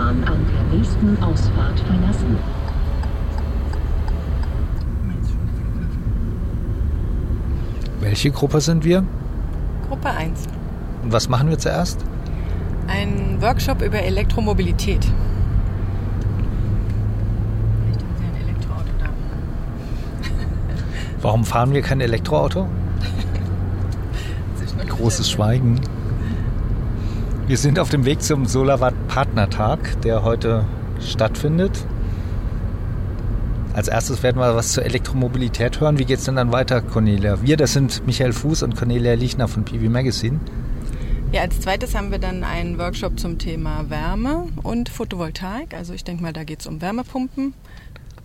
Bahn an der nächsten Ausfahrt verlassen. Welche Gruppe sind wir? Gruppe 1. Und was machen wir zuerst? Ein Workshop über Elektromobilität. Vielleicht haben Sie ein Elektroauto da. Warum fahren wir kein Elektroauto? Großes Schweigen. Wir sind auf dem Weg zum Solawatt Partnertag, der heute stattfindet. Als erstes werden wir was zur Elektromobilität hören. Wie geht es denn dann weiter, Cornelia? Wir, das sind Michael Fuß und Cornelia Liechner von PV Magazine. Ja, als zweites haben wir dann einen Workshop zum Thema Wärme und Photovoltaik. Also ich denke mal, da geht es um Wärmepumpen.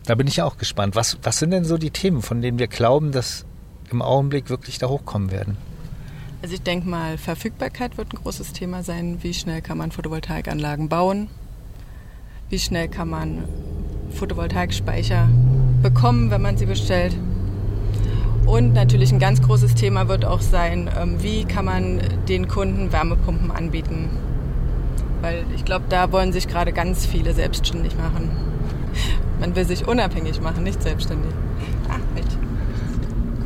Da bin ich auch gespannt. Was, was sind denn so die Themen, von denen wir glauben, dass im Augenblick wirklich da hochkommen werden? Also ich denke mal, Verfügbarkeit wird ein großes Thema sein. Wie schnell kann man Photovoltaikanlagen bauen? Wie schnell kann man Photovoltaikspeicher bekommen, wenn man sie bestellt? Und natürlich ein ganz großes Thema wird auch sein, ähm, wie kann man den Kunden Wärmepumpen anbieten? Weil ich glaube, da wollen sich gerade ganz viele selbstständig machen. Man will sich unabhängig machen, nicht selbstständig. Ah, echt.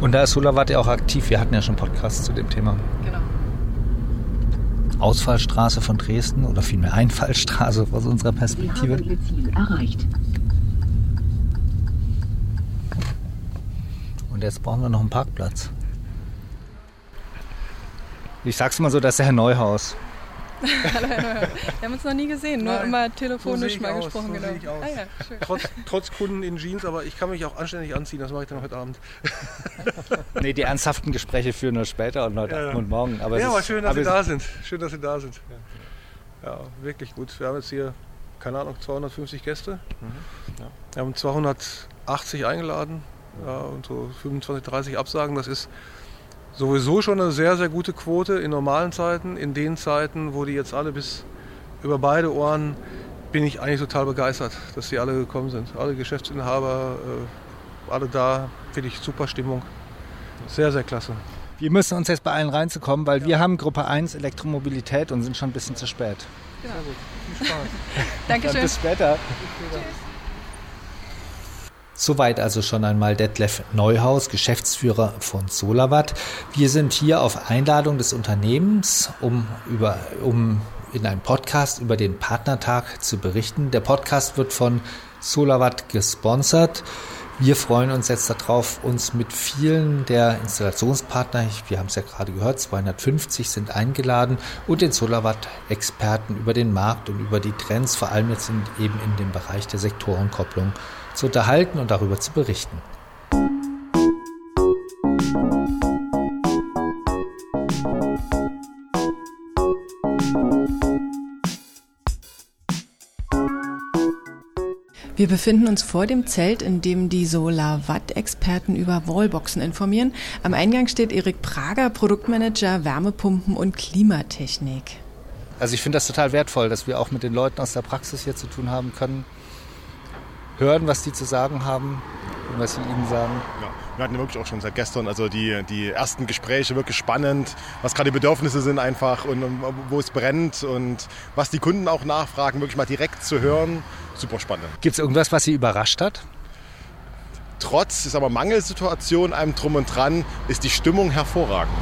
Und da ist Solawatt ja auch aktiv. Wir hatten ja schon Podcasts zu dem Thema. Genau. Ausfallstraße von Dresden oder vielmehr Einfallstraße aus unserer Perspektive. haben Ihr Ziel erreicht. Und jetzt brauchen wir noch einen Parkplatz. Ich sag's mal so, das ist der Herr Neuhaus. Hallo, Herr Neuer. Wir haben uns noch nie gesehen, nur Nein, immer so telefonisch ich mal aus, gesprochen. so genau. sehe ich aus. Ah ja, schön. Trotz, trotz Kunden in Jeans, aber ich kann mich auch anständig anziehen, das mache ich dann heute Abend. Nee, die ernsthaften Gespräche führen wir später und heute Ja, und morgen. Aber ja, ist- aber schön, dass aber Sie da sind. Schön, dass Sie da sind. Ja, wirklich gut. Wir haben jetzt hier, keine Ahnung, 250 Gäste. Wir haben 280 eingeladen ja, und so 25, 30 Absagen. Das ist sowieso schon eine sehr, sehr gute Quote in normalen Zeiten. In den Zeiten, wo die jetzt alle bis über beide Ohren, bin ich eigentlich total begeistert, dass die alle gekommen sind. Alle Geschäftsinhaber, äh, alle da. Finde ich super Stimmung. Sehr, sehr klasse. Wir müssen uns jetzt beeilen reinzukommen, weil wir haben Gruppe 1 Elektromobilität und sind schon ein bisschen zu spät. Viel Spaß. Dann Dankeschön. bis später. Soweit also schon einmal Detlef Neuhaus, Geschäftsführer von Solawatt. Wir sind hier auf Einladung des Unternehmens, um, über, um in einem Podcast über den Partnertag zu berichten. Der Podcast wird von Solawatt gesponsert. Wir freuen uns jetzt darauf, uns mit vielen der Installationspartner, wir haben es ja gerade gehört, 250 sind eingeladen und den Solawatt-Experten über den Markt und über die Trends, vor allem jetzt in, eben in dem Bereich der Sektorenkopplung, zu unterhalten und darüber zu berichten. Wir befinden uns vor dem Zelt, in dem die Solar-Watt-Experten über Wallboxen informieren. Am Eingang steht Erik Prager, Produktmanager Wärmepumpen und Klimatechnik. Also ich finde das total wertvoll, dass wir auch mit den Leuten aus der Praxis hier zu tun haben können, hören, was die zu sagen haben und was sie ihnen sagen. Ja, wir hatten ja wirklich auch schon seit gestern, also die, die ersten Gespräche wirklich spannend, was gerade die Bedürfnisse sind einfach und, und wo es brennt und was die Kunden auch nachfragen, wirklich mal direkt zu hören. Super spannend. Gibt es irgendwas, was sie überrascht hat? Trotz ist aber Mangelsituation einem drum und dran, ist die Stimmung hervorragend.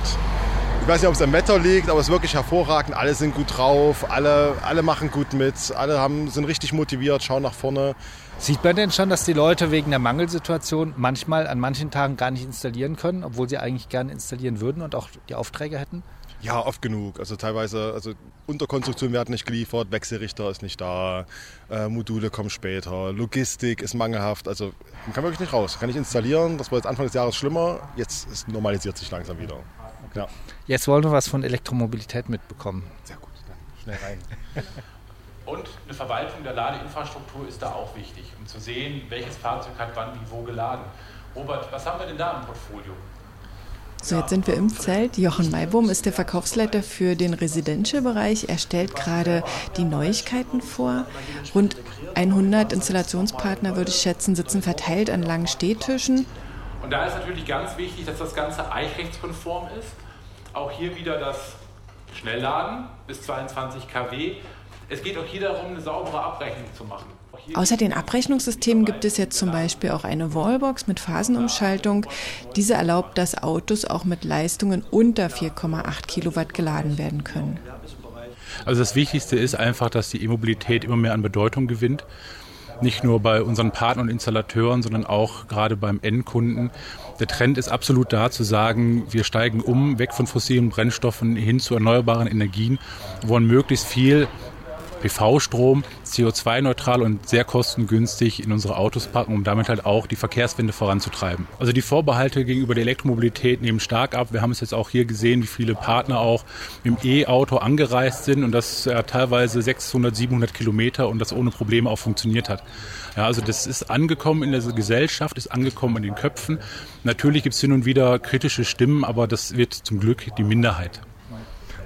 Ich weiß nicht, ob es am Wetter liegt, aber es ist wirklich hervorragend. Alle sind gut drauf, alle, alle machen gut mit, alle haben, sind richtig motiviert, schauen nach vorne. Sieht man denn schon, dass die Leute wegen der Mangelsituation manchmal an manchen Tagen gar nicht installieren können, obwohl sie eigentlich gerne installieren würden und auch die Aufträge hätten? Ja, oft genug. Also teilweise, also Unterkonstruktion werden nicht geliefert, Wechselrichter ist nicht da, äh, Module kommen später, Logistik ist mangelhaft. Also man kann wirklich nicht raus. Kann ich installieren, das war jetzt Anfang des Jahres schlimmer, jetzt ist, normalisiert sich langsam wieder. Ja. Jetzt wollen wir was von Elektromobilität mitbekommen. Sehr gut, dann schnell rein. Und eine Verwaltung der Ladeinfrastruktur ist da auch wichtig, um zu sehen, welches Fahrzeug hat wann wie wo geladen. Robert, was haben wir denn da im Portfolio? So, jetzt sind wir im Zelt. Jochen Maibohm ist der Verkaufsleiter für den Residential-Bereich. Er stellt gerade die Neuigkeiten vor. Rund 100 Installationspartner, würde ich schätzen, sitzen verteilt an langen Stehtischen. Und da ist natürlich ganz wichtig, dass das Ganze eichrechtskonform ist. Auch hier wieder das Schnellladen bis 22 kW. Es geht auch hier darum, eine saubere Abrechnung zu machen. Außer den Abrechnungssystemen gibt es jetzt zum Beispiel auch eine Wallbox mit Phasenumschaltung. Diese erlaubt, dass Autos auch mit Leistungen unter 4,8 Kilowatt geladen werden können. Also das Wichtigste ist einfach, dass die E-Mobilität immer mehr an Bedeutung gewinnt. Nicht nur bei unseren Partnern und Installateuren, sondern auch gerade beim Endkunden. Der Trend ist absolut da zu sagen, wir steigen um, weg von fossilen Brennstoffen hin zu erneuerbaren Energien, wollen möglichst viel PV-Strom CO2-neutral und sehr kostengünstig in unsere Autos packen, um damit halt auch die Verkehrswende voranzutreiben. Also die Vorbehalte gegenüber der Elektromobilität nehmen stark ab. Wir haben es jetzt auch hier gesehen, wie viele Partner auch dem E-Auto angereist sind und das ja, teilweise 600, 700 Kilometer und das ohne Probleme auch funktioniert hat. Ja, also das ist angekommen in der Gesellschaft, ist angekommen in den Köpfen. Natürlich gibt es hin und wieder kritische Stimmen, aber das wird zum Glück die Minderheit.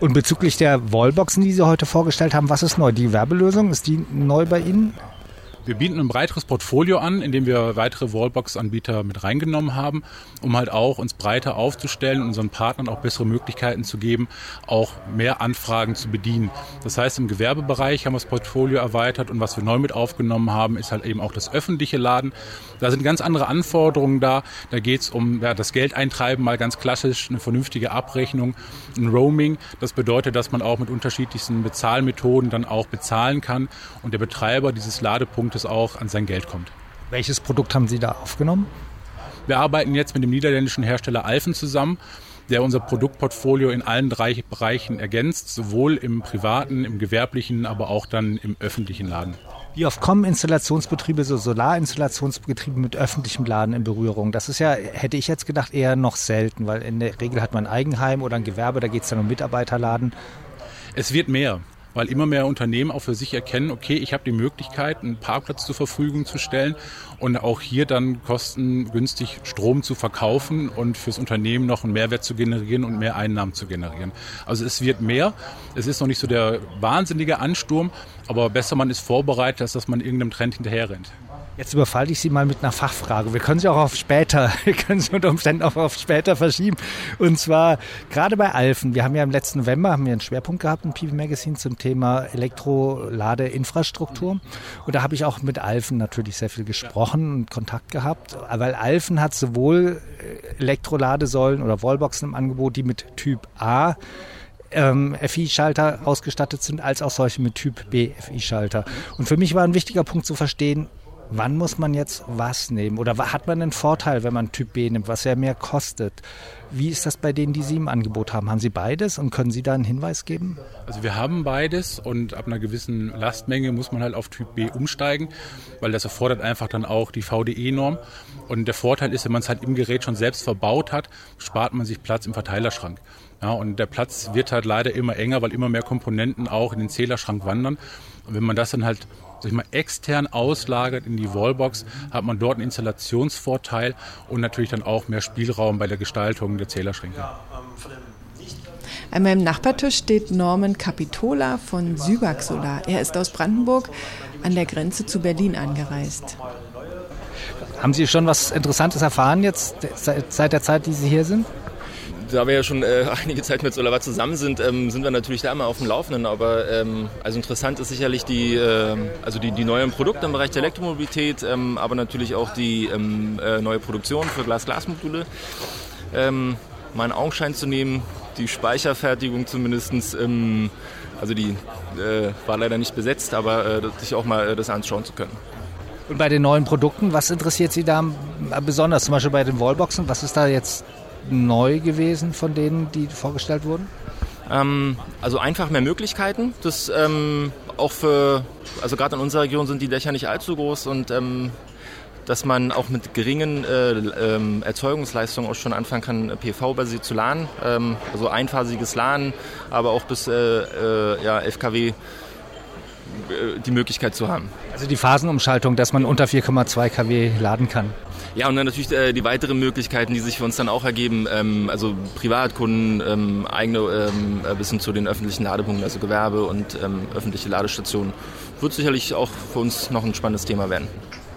Und bezüglich der Wallboxen, die Sie heute vorgestellt haben, was ist neu? Die Werbelösung, ist die neu bei Ihnen? Wir bieten ein breiteres Portfolio an, indem wir weitere Wallbox-Anbieter mit reingenommen haben, um halt auch uns breiter aufzustellen und unseren Partnern auch bessere Möglichkeiten zu geben, auch mehr Anfragen zu bedienen. Das heißt, im Gewerbebereich haben wir das Portfolio erweitert und was wir neu mit aufgenommen haben, ist halt eben auch das öffentliche Laden. Da sind ganz andere Anforderungen da. Da geht es um ja, das Geldeintreiben, mal ganz klassisch, eine vernünftige Abrechnung, ein Roaming. Das bedeutet, dass man auch mit unterschiedlichsten Bezahlmethoden dann auch bezahlen kann und der Betreiber dieses Ladepunkts es auch an sein Geld kommt. Welches Produkt haben Sie da aufgenommen? Wir arbeiten jetzt mit dem niederländischen Hersteller Alfen zusammen, der unser Produktportfolio in allen drei Bereichen ergänzt, sowohl im privaten, im gewerblichen, aber auch dann im öffentlichen Laden. Wie oft kommen Installationsbetriebe, so Solarinstallationsbetriebe mit öffentlichem Laden in Berührung? Das ist ja, hätte ich jetzt gedacht, eher noch selten, weil in der Regel hat man ein Eigenheim oder ein Gewerbe, da geht es dann um Mitarbeiterladen. Es wird mehr weil immer mehr Unternehmen auch für sich erkennen, okay, ich habe die Möglichkeit, einen Parkplatz zur Verfügung zu stellen und auch hier dann kostengünstig Strom zu verkaufen und fürs Unternehmen noch einen Mehrwert zu generieren und mehr Einnahmen zu generieren. Also es wird mehr. Es ist noch nicht so der wahnsinnige Ansturm, aber besser man ist vorbereitet, als dass man irgendeinem Trend hinterherrennt. Jetzt überfalle ich Sie mal mit einer Fachfrage. Wir können sie auch auf später, wir können sie unter Umständen auch auf später verschieben. Und zwar gerade bei Alfen. Wir haben ja im letzten November haben wir einen Schwerpunkt gehabt im PV Magazine zum Thema Elektroladeinfrastruktur. Und da habe ich auch mit Alfen natürlich sehr viel gesprochen und Kontakt gehabt, weil Alfen hat sowohl Elektroladesäulen oder Wallboxen im Angebot, die mit Typ A ähm, FI-Schalter ausgestattet sind, als auch solche mit Typ B FI-Schalter. Und für mich war ein wichtiger Punkt zu verstehen, wann muss man jetzt was nehmen? Oder hat man einen Vorteil, wenn man Typ B nimmt, was ja mehr kostet? Wie ist das bei denen, die Sie im Angebot haben? Haben Sie beides und können Sie da einen Hinweis geben? Also wir haben beides und ab einer gewissen Lastmenge muss man halt auf Typ B umsteigen, weil das erfordert einfach dann auch die VDE-Norm. Und der Vorteil ist, wenn man es halt im Gerät schon selbst verbaut hat, spart man sich Platz im Verteilerschrank. Ja, und der Platz wird halt leider immer enger, weil immer mehr Komponenten auch in den Zählerschrank wandern. Und wenn man das dann halt sag ich mal, extern auslagert in die Wallbox, hat man dort einen Installationsvorteil und natürlich dann auch mehr Spielraum bei der Gestaltung der Zählerschränke. An meinem Nachbartisch steht Norman Capitola von Sübak Solar. Er ist aus Brandenburg an der Grenze zu Berlin angereist. Haben Sie schon was Interessantes erfahren jetzt seit der Zeit, die Sie hier sind? Da wir ja schon äh, einige Zeit mit Solavat zusammen sind, ähm, sind wir natürlich da immer auf dem Laufenden. Aber ähm, also interessant ist sicherlich die, äh, also die, die neuen Produkte im Bereich der Elektromobilität, ähm, aber natürlich auch die ähm, äh, neue Produktion für Glas-Glas-Module. Ähm, meinen Augenschein zu nehmen, die Speicherfertigung zumindest, ähm, also die äh, war leider nicht besetzt, aber äh, sich auch mal äh, das anschauen zu können. Und bei den neuen Produkten, was interessiert Sie da besonders? Zum Beispiel bei den Wallboxen, was ist da jetzt neu gewesen von denen, die vorgestellt wurden? Ähm, also einfach mehr Möglichkeiten. Das ähm, auch für, also gerade in unserer Region sind die Dächer nicht allzu groß und ähm, dass man auch mit geringen äh, ähm, Erzeugungsleistungen auch schon anfangen kann, PV-basiert zu laden. Ähm, also einphasiges Laden, aber auch bis äh, äh, ja, 11 kW äh, die Möglichkeit zu haben. Also die Phasenumschaltung, dass man unter 4,2 kW laden kann. Ja, und dann natürlich äh, die weiteren Möglichkeiten, die sich für uns dann auch ergeben, ähm, also Privatkunden, ähm, eigene ähm, äh, bis hin zu den öffentlichen Ladepunkten, also Gewerbe und ähm, öffentliche Ladestationen, wird sicherlich auch für uns noch ein spannendes Thema werden.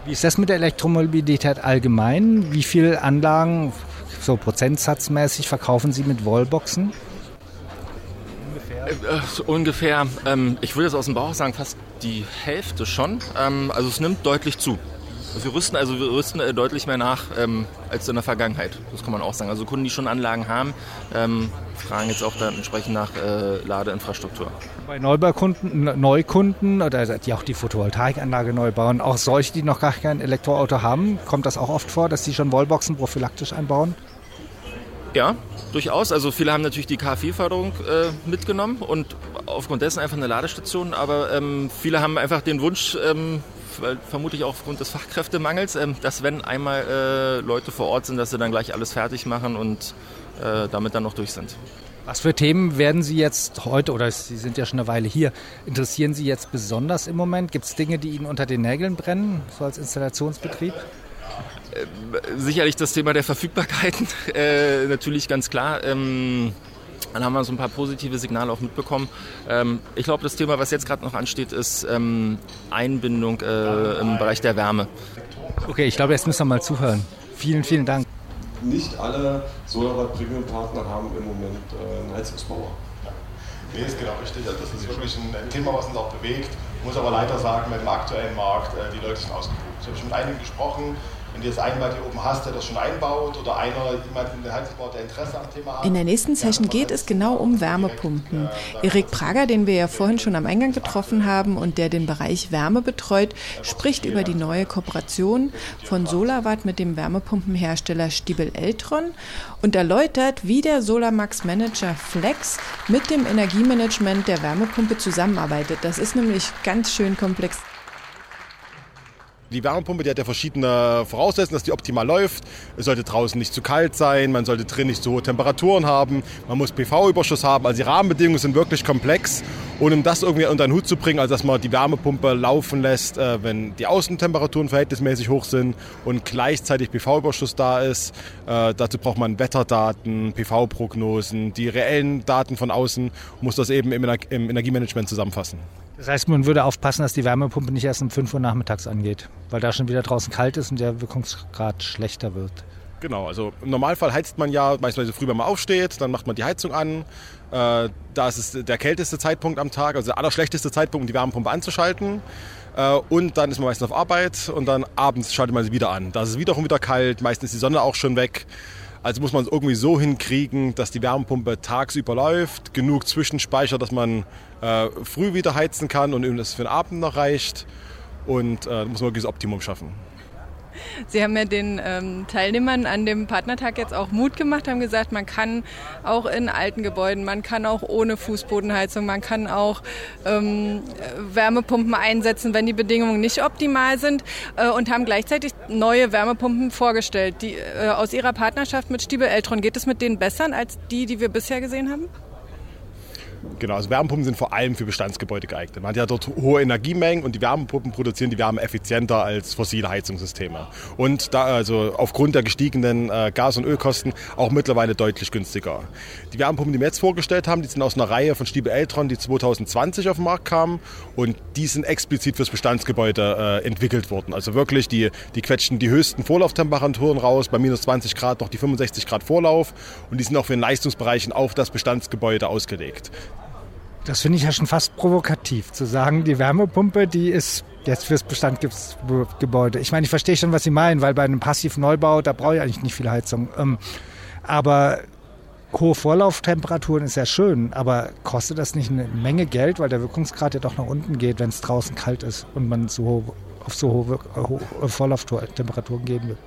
Wie ist das mit der Elektromobilität allgemein? Wie viele Anlagen, so prozentsatzmäßig, verkaufen Sie mit Wallboxen? Äh, ungefähr, ähm, ich würde jetzt aus dem Bauch sagen, fast die Hälfte schon. Ähm, also es nimmt deutlich zu. Wir rüsten also wir rüsten äh, deutlich mehr nach ähm, als in der Vergangenheit. Das kann man auch sagen. Also Kunden, die schon Anlagen haben, ähm, fragen jetzt auch dann entsprechend nach äh, Ladeinfrastruktur. Bei Neubaukunden, Neukunden oder die auch die Photovoltaikanlage neu bauen, auch solche, die noch gar kein Elektroauto haben, kommt das auch oft vor, dass die schon Wallboxen prophylaktisch einbauen? Ja, durchaus. Also viele haben natürlich die KfW-Förderung äh, mitgenommen und aufgrund dessen einfach eine Ladestation. Aber ähm, viele haben einfach den Wunsch, ähm, vermutlich auch aufgrund des Fachkräftemangels, ähm, dass wenn einmal äh, Leute vor Ort sind, dass sie dann gleich alles fertig machen und äh, damit dann noch durch sind. Was für Themen werden Sie jetzt heute, oder Sie sind ja schon eine Weile hier, interessieren Sie jetzt besonders im Moment? Gibt es Dinge, die Ihnen unter den Nägeln brennen, so als Installationsbetrieb? sicherlich das Thema der Verfügbarkeiten, äh, natürlich ganz klar. Ähm, dann haben wir so ein paar positive Signale auch mitbekommen. Ähm, ich glaube, das Thema, was jetzt gerade noch ansteht, ist ähm, Einbindung äh, im Bereich der Wärme. Okay, ich glaube, jetzt müssen wir mal zuhören. Vielen, vielen Dank. Nicht alle SolarWatt Premium Partner haben im Moment äh, einen Heizungsbauer. Nee, ist genau richtig. Also das ist wirklich ein Thema, was uns auch bewegt. Ich muss aber leider sagen, mit dem aktuellen Markt, äh, die Leute sind ausgebucht. Ich habe schon mit einigen gesprochen, wenn du jetzt einmal hier oben hast, der das schon einbaut oder einer, jemand in der Heizungsbau, der Interesse am Thema hat. In der nächsten Session geht es genau um Wärmepumpen. Erik Prager, den wir ja vorhin schon am Eingang getroffen haben und der den Bereich Wärme betreut, spricht über die neue Kooperation von Solarwatt mit dem Wärmepumpenhersteller Stiebel Eltron und erläutert, wie der Solarmax Manager Flex mit dem Energiemanagement der Wärmepumpe zusammenarbeitet. Das ist nämlich ganz schön komplex. Die Wärmepumpe, die hat ja verschiedene Voraussetzungen, dass die optimal läuft. Es sollte draußen nicht zu kalt sein, man sollte drin nicht zu hohe Temperaturen haben, man muss PV-Überschuss haben. Also die Rahmenbedingungen sind wirklich komplex. Und um das irgendwie unter den Hut zu bringen, also dass man die Wärmepumpe laufen lässt, äh, wenn die Außentemperaturen verhältnismäßig hoch sind und gleichzeitig PV-Überschuss da ist, äh, dazu braucht man Wetterdaten, PV-Prognosen, die reellen Daten von außen, muss das eben im, im Energiemanagement zusammenfassen. Das heißt, man würde aufpassen, dass die Wärmepumpe nicht erst um 5 Uhr nachmittags angeht, weil da schon wieder draußen kalt ist und der Wirkungsgrad schlechter wird. Genau, also im Normalfall heizt man ja beispielsweise früh, wenn man aufsteht, dann macht man die Heizung an. Äh, da ist es der kälteste Zeitpunkt am Tag, also der allerschlechteste Zeitpunkt, um die Wärmepumpe anzuschalten. Äh, und dann ist man meistens auf Arbeit und dann abends schaltet man sie wieder an. Da ist es wiederum wieder kalt, meistens ist die Sonne auch schon weg. Also muss man es irgendwie so hinkriegen, dass die Wärmepumpe tagsüber läuft, genug Zwischenspeicher, dass man äh, früh wieder heizen kann und es für den Abend noch reicht. Und äh, muss man wirklich das Optimum schaffen. Sie haben ja den ähm, Teilnehmern an dem Partnertag jetzt auch Mut gemacht, haben gesagt, man kann auch in alten Gebäuden, man kann auch ohne Fußbodenheizung, man kann auch ähm, Wärmepumpen einsetzen, wenn die Bedingungen nicht optimal sind äh, und haben gleichzeitig neue Wärmepumpen vorgestellt. Die, äh, aus Ihrer Partnerschaft mit Stiebel Eltron, geht es mit denen besser als die, die wir bisher gesehen haben? Genau, also Wärmepumpen sind vor allem für Bestandsgebäude geeignet. Man hat ja dort hohe Energiemengen und die Wärmepumpen produzieren die Wärme effizienter als fossile Heizungssysteme. Und da also aufgrund der gestiegenen äh, Gas- und Ölkosten auch mittlerweile deutlich günstiger. Die Wärmepumpen, die wir jetzt vorgestellt haben, die sind aus einer Reihe von Stiebe Eltron, die 2020 auf den Markt kamen und die sind explizit fürs Bestandsgebäude äh, entwickelt worden. Also wirklich, die, die quetschen die höchsten Vorlauftemperaturen raus, bei minus 20 Grad noch die 65 Grad Vorlauf und die sind auch für den Leistungsbereichen auf das Bestandsgebäude ausgelegt. Das finde ich ja schon fast provokativ, zu sagen, die Wärmepumpe, die ist jetzt fürs Bestandsgebäude. Ich meine, ich verstehe schon, was Sie meinen, weil bei einem Passivneubau, da brauche ich eigentlich nicht viel Heizung. Ähm, aber hohe Vorlauftemperaturen ist ja schön, aber kostet das nicht eine Menge Geld, weil der Wirkungsgrad ja doch nach unten geht, wenn es draußen kalt ist und man so auf so hohe Vorlauftemperaturen gehen will?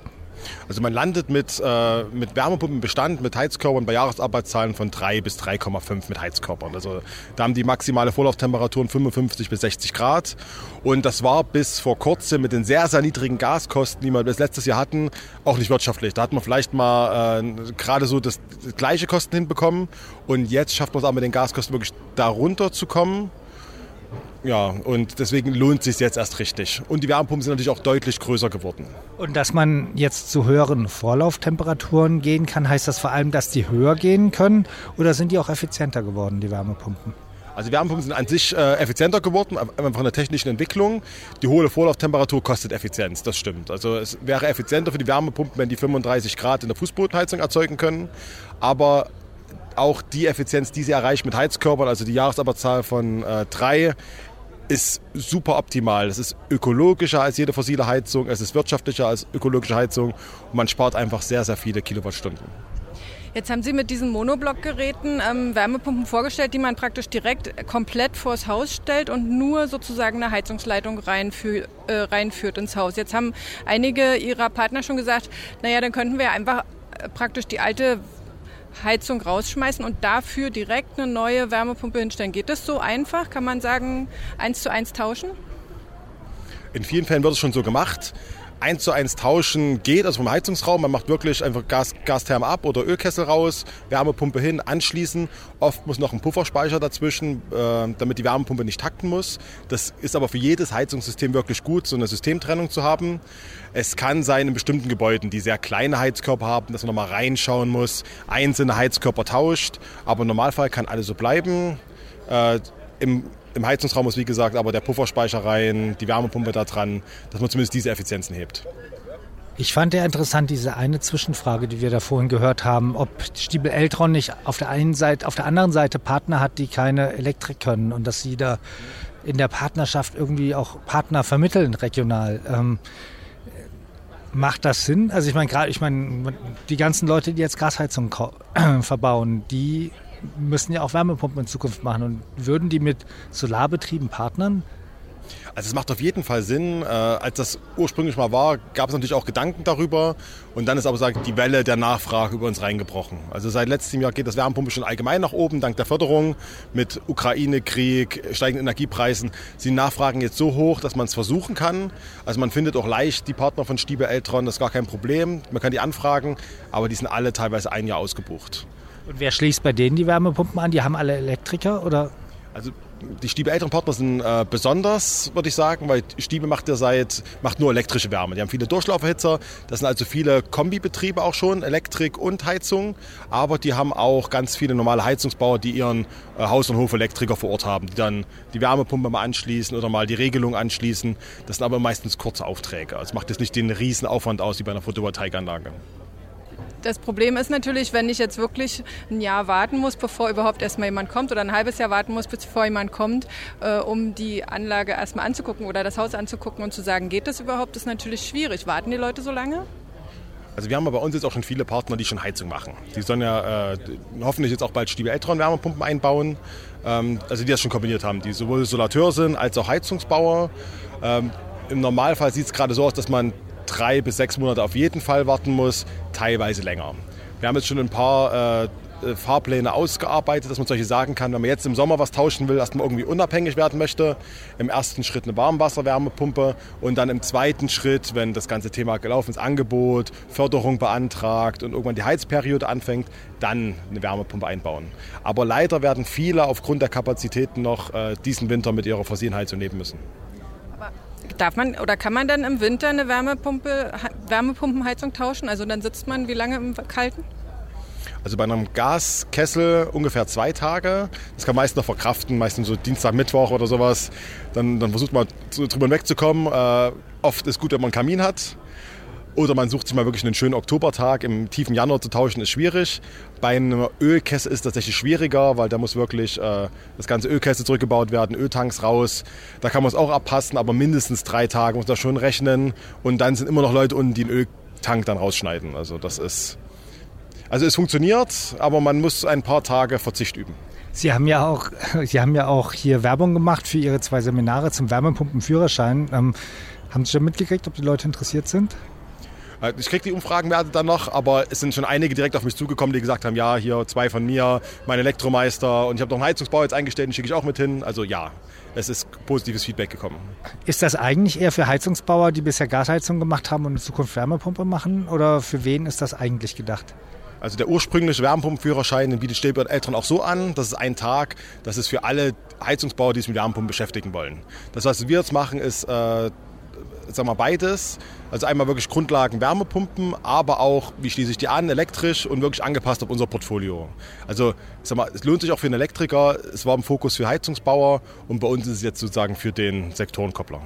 Also man landet mit, äh, mit Wärmepumpenbestand, mit Heizkörpern bei Jahresarbeitszahlen von 3 bis 3,5 mit Heizkörpern. Also da haben die maximale Vorlauftemperaturen 55 bis 60 Grad. Und das war bis vor kurzem mit den sehr, sehr niedrigen Gaskosten, die wir bis letztes Jahr hatten, auch nicht wirtschaftlich. Da hat man vielleicht mal äh, gerade so das, das gleiche Kosten hinbekommen. Und jetzt schafft man es auch mit den Gaskosten wirklich darunter zu kommen. Ja, und deswegen lohnt es sich jetzt erst richtig. Und die Wärmepumpen sind natürlich auch deutlich größer geworden. Und dass man jetzt zu höheren Vorlauftemperaturen gehen kann, heißt das vor allem, dass die höher gehen können? Oder sind die auch effizienter geworden, die Wärmepumpen? Also Wärmepumpen sind an sich äh, effizienter geworden, einfach von der technischen Entwicklung. Die hohe Vorlauftemperatur kostet Effizienz, das stimmt. Also es wäre effizienter für die Wärmepumpen, wenn die 35 Grad in der Fußbodenheizung erzeugen können. Aber auch die Effizienz, die sie erreicht mit Heizkörpern, also die Jahresarbeitszahl von äh, drei, ist super optimal. Es ist ökologischer als jede fossile Heizung, es ist wirtschaftlicher als ökologische Heizung und man spart einfach sehr, sehr viele Kilowattstunden. Jetzt haben Sie mit diesen Monoblockgeräten ähm, Wärmepumpen vorgestellt, die man praktisch direkt komplett vors Haus stellt und nur sozusagen eine Heizungsleitung reinfü äh, reinführt ins Haus. Jetzt haben einige Ihrer Partner schon gesagt, naja, dann könnten wir einfach äh, praktisch die alte Heizung rausschmeißen und dafür direkt eine neue Wärmepumpe hinstellen. Geht das so einfach? Kann man sagen, eins zu eins tauschen? In vielen Fällen wird es schon so gemacht eins zu eins tauschen geht, also vom Heizungsraum. Man macht wirklich einfach Gas, Gastherm ab oder Ölkessel raus, Wärmepumpe hin, anschließen. Oft muss noch ein Pufferspeicher dazwischen, äh, damit die Wärmepumpe nicht takten muss. Das ist aber für jedes Heizungssystem wirklich gut, so eine Systemtrennung zu haben. Es kann sein in bestimmten Gebäuden, die sehr kleine Heizkörper haben, dass man nochmal reinschauen muss, einzelne Heizkörper tauscht. Aber im Normalfall kann alles so bleiben. Äh, im im Heizungsraum muss, wie gesagt, aber der Pufferspeicher rein, die Wärmepumpe da dran, dass man zumindest diese Effizienzen hebt. Ich fand ja interessant diese eine Zwischenfrage, die wir da vorhin gehört haben, ob Stiebel Eltron nicht auf der einen Seite, auf der anderen Seite Partner hat, die keine Elektrik können und dass sie da in der Partnerschaft irgendwie auch Partner vermitteln regional. Ähm, macht das Sinn? Also ich meine gerade, ich meine die ganzen Leute, die jetzt Gasheizungen verbauen, die müssen ja auch Wärmepumpen in Zukunft machen. Und würden die mit Solarbetrieben partnern? Also es macht auf jeden Fall Sinn. Äh, als das ursprünglich mal war, gab es natürlich auch Gedanken darüber. Und dann ist aber sagen, die Welle der Nachfrage über uns reingebrochen. Also seit letztem Jahr geht das Wärmepumpe schon allgemein nach oben, dank der Förderung. Mit Ukraine-Krieg, steigenden Energiepreisen sind Nachfragen jetzt so hoch, dass man es versuchen kann. Also man findet auch leicht die Partner von Stiebe Eltron, das ist gar kein Problem. Man kann die anfragen, aber die sind alle teilweise ein Jahr ausgebucht. Und wer schließt bei denen die Wärmepumpen an? Die haben alle Elektriker oder? Also die Stiebe älteren Partner sind äh, besonders, würde ich sagen, weil Stiebe macht ja seit, macht nur elektrische Wärme. Die haben viele Durchlauferhitzer, das sind also viele Kombibetriebe auch schon, Elektrik und Heizung, aber die haben auch ganz viele normale Heizungsbauer, die ihren äh, Haus- und Hofelektriker vor Ort haben, die dann die Wärmepumpe mal anschließen oder mal die Regelung anschließen. Das sind aber meistens kurze Aufträge. Also macht jetzt nicht den riesen Aufwand aus wie bei einer Photovoltaikanlage. Das Problem ist natürlich, wenn ich jetzt wirklich ein Jahr warten muss, bevor überhaupt erstmal jemand kommt oder ein halbes Jahr warten muss, bevor jemand kommt, äh, um die Anlage erstmal anzugucken oder das Haus anzugucken und zu sagen, geht das überhaupt, ist natürlich schwierig. Warten die Leute so lange? Also wir haben bei uns jetzt auch schon viele Partner, die schon Heizung machen. Die sollen ja äh, hoffentlich jetzt auch bald Stiebel Eltron Wärmepumpen einbauen. Ähm, also die das schon kombiniert haben, die sowohl Solateur sind als auch Heizungsbauer. Ähm, Im Normalfall sieht es gerade so aus, dass man drei bis sechs Monate auf jeden Fall warten muss, teilweise länger. Wir haben jetzt schon ein paar äh, Fahrpläne ausgearbeitet, dass man solche sagen kann, wenn man jetzt im Sommer was tauschen will, dass man irgendwie unabhängig werden möchte. Im ersten Schritt eine Warmwasserwärmepumpe und dann im zweiten Schritt, wenn das ganze Thema gelaufen ist, Angebot, Förderung beantragt und irgendwann die Heizperiode anfängt, dann eine Wärmepumpe einbauen. Aber leider werden viele aufgrund der Kapazitäten noch äh, diesen Winter mit ihrer fossilen Heizung leben müssen. Darf man oder kann man dann im Winter eine Wärmepumpe, Wärmepumpenheizung tauschen? Also dann sitzt man wie lange im Kalten? Also bei einem Gaskessel ungefähr zwei Tage. Das kann meist noch verkraften, meistens so Dienstag, Mittwoch oder sowas. Dann, dann versucht man drüber wegzukommen. Äh, oft ist gut, wenn man einen Kamin hat. Oder man sucht sich mal wirklich einen schönen Oktobertag. Im tiefen Januar zu tauschen ist schwierig. Bei einem Ölkessel ist es tatsächlich schwieriger, weil da muss wirklich äh, das ganze Ölkessel zurückgebaut werden, Öltanks raus. Da kann man es auch abpassen, aber mindestens drei Tage muss man schon rechnen. Und dann sind immer noch Leute unten, die einen Öltank dann rausschneiden. Also das ist... Also es funktioniert, aber man muss ein paar Tage Verzicht üben. Sie haben ja auch, Sie haben ja auch hier Werbung gemacht für Ihre zwei Seminare zum Wärmepumpenführerschein. Ähm, haben Sie schon mitgekriegt, ob die Leute interessiert sind? Äh, ich kriege die Umfragenwerte dann noch, aber es sind schon einige direkt auf mich zugekommen, die gesagt haben, ja, hier zwei von mir, mein Elektromeister und ich habe noch einen Heizungsbau jetzt eingestellt, den schicke ich auch mit hin. Also ja, es ist positives Feedback gekommen. Ist das eigentlich eher für Heizungsbauer, die bisher Gasheizung gemacht haben und in Zukunft Wärmepumpe machen? Oder für wen ist das eigentlich gedacht? Also der ursprüngliche Wärmepumpenführerschein den bietet Stäbe Eltern auch so an. Das ist ein Tag. Das ist für alle Heizungsbauer, die sich mit Wärmepumpen beschäftigen wollen. Das, was wir jetzt machen, ist äh, sagen wir beides. Also einmal wirklich Grundlagen Wärmepumpen, aber auch, wie schließe ich die an, elektrisch und wirklich angepasst auf unser Portfolio. Also sag mal, es lohnt sich auch für einen Elektriker. Es war im Fokus für Heizungsbauer und bei uns ist es jetzt sozusagen für den Sektorenkoppler.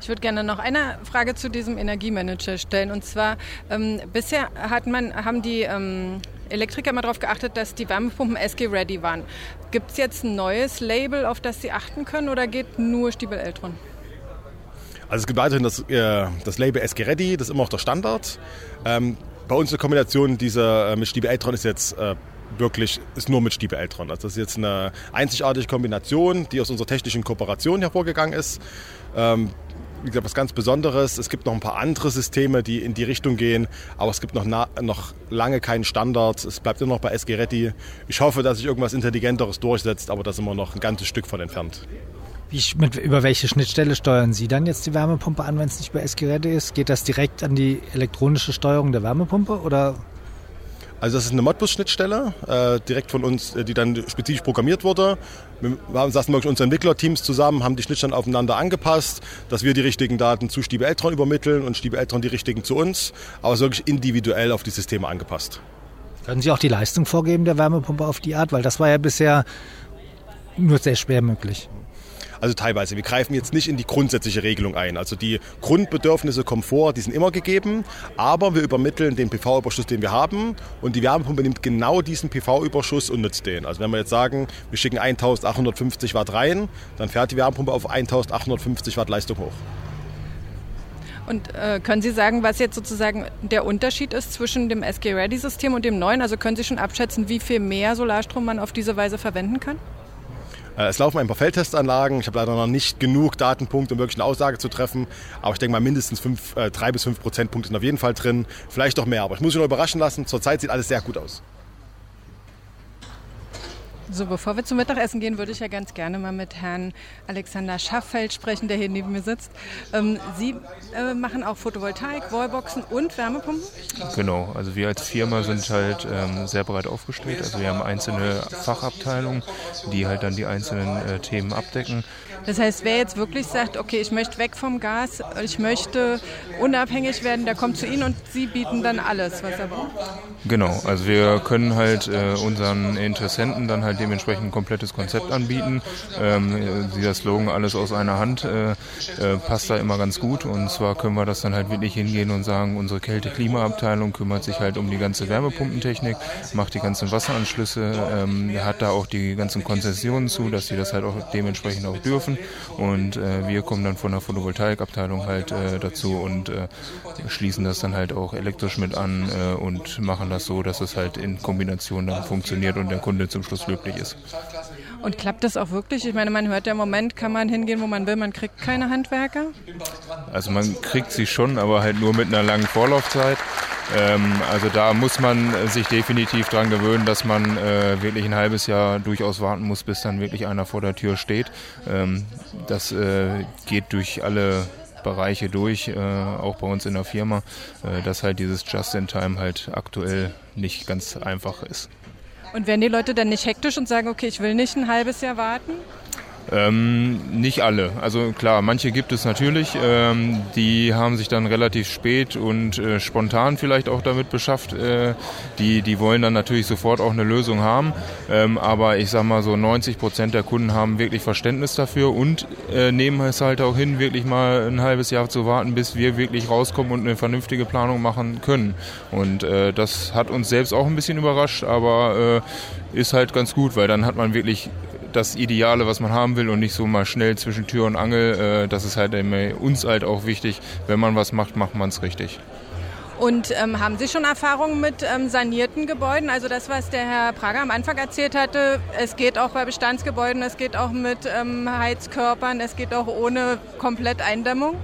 Ich würde gerne noch eine Frage zu diesem Energiemanager stellen. Und zwar, ähm, bisher hat man, haben die ähm, Elektriker immer darauf geachtet, dass die Wärmepumpen SG-ready waren. Gibt es jetzt ein neues Label, auf das Sie achten können oder geht nur Stiebel Eltron? Also es gibt weiterhin das, äh, das Label SG Ready, das ist immer noch der Standard. Ähm, bei uns eine Kombination dieser äh, mit Stiebel Eltron ist jetzt äh, wirklich ist nur mit Stiebel Eltron. Also das ist jetzt eine einzigartige Kombination, die aus unserer technischen Kooperation hervorgegangen ist. Ähm, wie gesagt, was ganz Besonderes. Es gibt noch ein paar andere Systeme, die in die Richtung gehen, aber es gibt noch, noch lange keinen Standard. Es bleibt immer noch bei SG Ready. Ich hoffe, dass sich irgendwas Intelligenteres durchsetzt, aber da sind wir noch ein ganzes Stück von entfernt. Wie, mit, über welche Schnittstelle steuern Sie dann jetzt die Wärmepumpe an, wenn es nicht bei SG Ready ist? Geht das direkt an die elektronische Steuerung der Wärmepumpe oder also das ist eine Modbus-Schnittstelle, äh, direkt von uns, äh, die dann spezifisch programmiert wurde. Wir saßen wirklich unsere Entwicklerteams zusammen, haben die Schnittstellen aufeinander angepasst, dass wir die richtigen Daten zu Stiebe Eltron übermitteln und Stiebe Eltron die richtigen zu uns, aber es ist wirklich individuell auf die Systeme angepasst. Können Sie auch die Leistung vorgeben der Wärmepumpe auf die Art? Weil das war ja bisher nur sehr schwer möglich. Also teilweise. Wir greifen jetzt nicht in die grundsätzliche Regelung ein. Also die Grundbedürfnisse Komfort, die sind immer gegeben, aber wir übermitteln den PV-Überschuss, den wir haben und die Wärmepumpe nimmt genau diesen PV-Überschuss und nutzt den. Also wenn wir jetzt sagen, wir schicken 1850 Watt rein, dann fährt die Wärmepumpe auf 1850 Watt Leistung hoch. Und äh, können Sie sagen, was jetzt sozusagen der Unterschied ist zwischen dem SG-Ready-System und dem neuen? Also können Sie schon abschätzen, wie viel mehr Solarstrom man auf diese Weise verwenden kann? Äh, es laufen ein paar Feldtestanlagen. Ich habe leider noch nicht genug Datenpunkte, um wirklich eine Aussage zu treffen. Aber ich denke mal, mindestens fünf, äh, drei bis fünf Prozentpunkte sind auf jeden Fall drin. Vielleicht auch mehr. Aber ich muss mich noch überraschen lassen. Zurzeit sieht alles sehr gut aus. So, bevor wir zum Mittagessen gehen, würde ich ja ganz gerne mal mit Herrn Alexander Schaffeld sprechen, der hier neben mir sitzt. Ähm, Sie äh, machen auch Photovoltaik, Wallboxen und Wärmepumpen? Genau, also wir als Firma sind halt ähm, sehr breit aufgestellt. Also wir haben einzelne Fachabteilungen, die halt dann die einzelnen äh, Themen abdecken. Das heißt, wer jetzt wirklich sagt, okay, ich möchte weg vom Gas, ich möchte unabhängig werden, der kommt zu Ihnen und Sie bieten dann alles, was er braucht? Genau, also wir können halt äh, unseren Interessenten dann halt dementsprechend ein komplettes Konzept anbieten. Ähm, dieser Slogan alles aus einer Hand äh, äh, passt da immer ganz gut und zwar können wir das dann halt wirklich hingehen und sagen, unsere Kälte-Klimaabteilung kümmert sich halt um die ganze Wärmepumpentechnik, macht die ganzen Wasseranschlüsse, ähm, hat da auch die ganzen Konzessionen zu, dass sie das halt auch dementsprechend auch dürfen laufen und äh, wir kommen dann von der Photovoltaikabteilung halt äh, dazu und äh, schließen das dann halt auch elektrisch mit an äh, und machen das so, dass es halt in Kombination dann funktioniert und der Kunde zum Schluss glücklich ist. Und klappt das auch wirklich? Ich meine, man hört ja im Moment, kann man hingehen, wo man will, man kriegt keine Handwerker? Also man kriegt sie schon, aber halt nur mit einer langen Vorlaufzeit. Ähm, also da muss man sich definitiv dran gewöhnen, dass man äh, wirklich ein halbes Jahr durchaus warten muss, bis dann wirklich einer vor der Tür steht. Ähm, das äh, geht durch alle Bereiche durch, äh, auch bei uns in der Firma, äh, dass halt dieses Just-in-Time halt aktuell nicht ganz einfach ist. Und werden die Leute dann nicht hektisch und sagen, okay, ich will nicht ein halbes Jahr warten? Ähm, nicht alle. Also klar, manche gibt es natürlich. Ähm, die haben sich dann relativ spät und äh, spontan vielleicht auch damit beschafft. Äh, die, die wollen dann natürlich sofort auch eine Lösung haben. Ähm, aber ich sag mal so 90 Prozent der Kunden haben wirklich Verständnis dafür und äh, nehmen es halt auch hin, wirklich mal ein halbes Jahr zu warten, bis wir wirklich rauskommen und eine vernünftige Planung machen können. Und äh, das hat uns selbst auch ein bisschen überrascht, aber äh, ist halt ganz gut, weil dann hat man wirklich das Ideale, was man haben will und nicht so mal schnell zwischen Tür und Angel. Äh, das ist halt uns halt auch wichtig. Wenn man was macht, macht man es richtig. Und ähm, haben Sie schon Erfahrungen mit ähm, sanierten Gebäuden? Also das, was der Herr Prager am Anfang erzählt hatte, es geht auch bei Bestandsgebäuden, es geht auch mit ähm, Heizkörpern, es geht auch ohne komplett Eindämmung?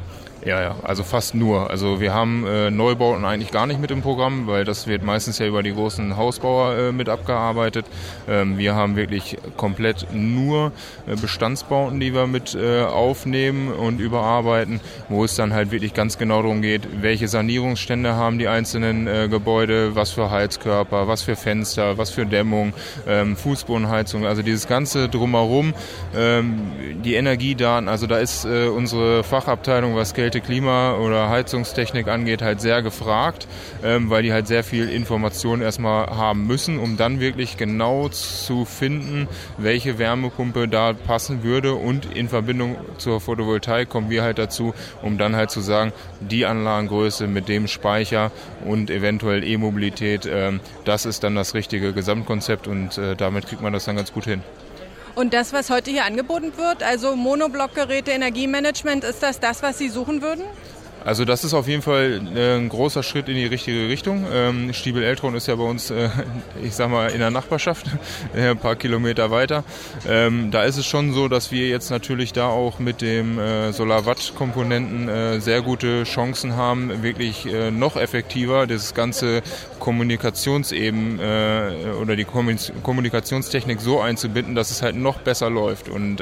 Ja, ja, also fast nur. Also wir haben äh, Neubauten eigentlich gar nicht mit im Programm, weil das wird meistens ja über die großen Hausbauer äh, mit abgearbeitet. Ähm, wir haben wirklich komplett nur äh, Bestandsbauten, die wir mit äh, aufnehmen und überarbeiten, wo es dann halt wirklich ganz genau darum geht, welche Sanierungsstände haben die einzelnen äh, Gebäude, was für Heizkörper, was für Fenster, was für Dämmung, ähm, Fußbodenheizung, also dieses ganze drumherum, ähm, die Energiedaten, also da ist äh, unsere Fachabteilung, was Geld Kälte, Klima oder Heizungstechnik angeht, halt sehr gefragt, ähm, weil die halt sehr viel Information erstmal haben müssen, um dann wirklich genau zu finden, welche Wärmepumpe da passen würde und in Verbindung zur Photovoltaik kommen wir halt dazu, um dann halt zu sagen, die Anlagengröße mit dem Speicher und eventuell E-Mobilität, ähm, das ist dann das richtige Gesamtkonzept und äh, damit kriegt man das dann ganz gut hin. Und das, was heute hier angeboten wird, also Monoblockgeräte, Energiemanagement, ist das das, was Sie suchen würden? Also das ist auf jeden Fall äh, ein großer Schritt in die richtige Richtung. Ähm, Stiebel Eltron ist ja bei uns, äh, ich sag mal, in der Nachbarschaft, äh, ein paar Kilometer weiter. Ähm, da ist es schon so, dass wir jetzt natürlich da auch mit dem Solar-Watt-Komponenten sehr gute Chancen haben, wirklich noch effektiver das ganze Kommunikationseben oder die Kommunikationstechnik so einzubinden, dass es halt noch besser läuft. Und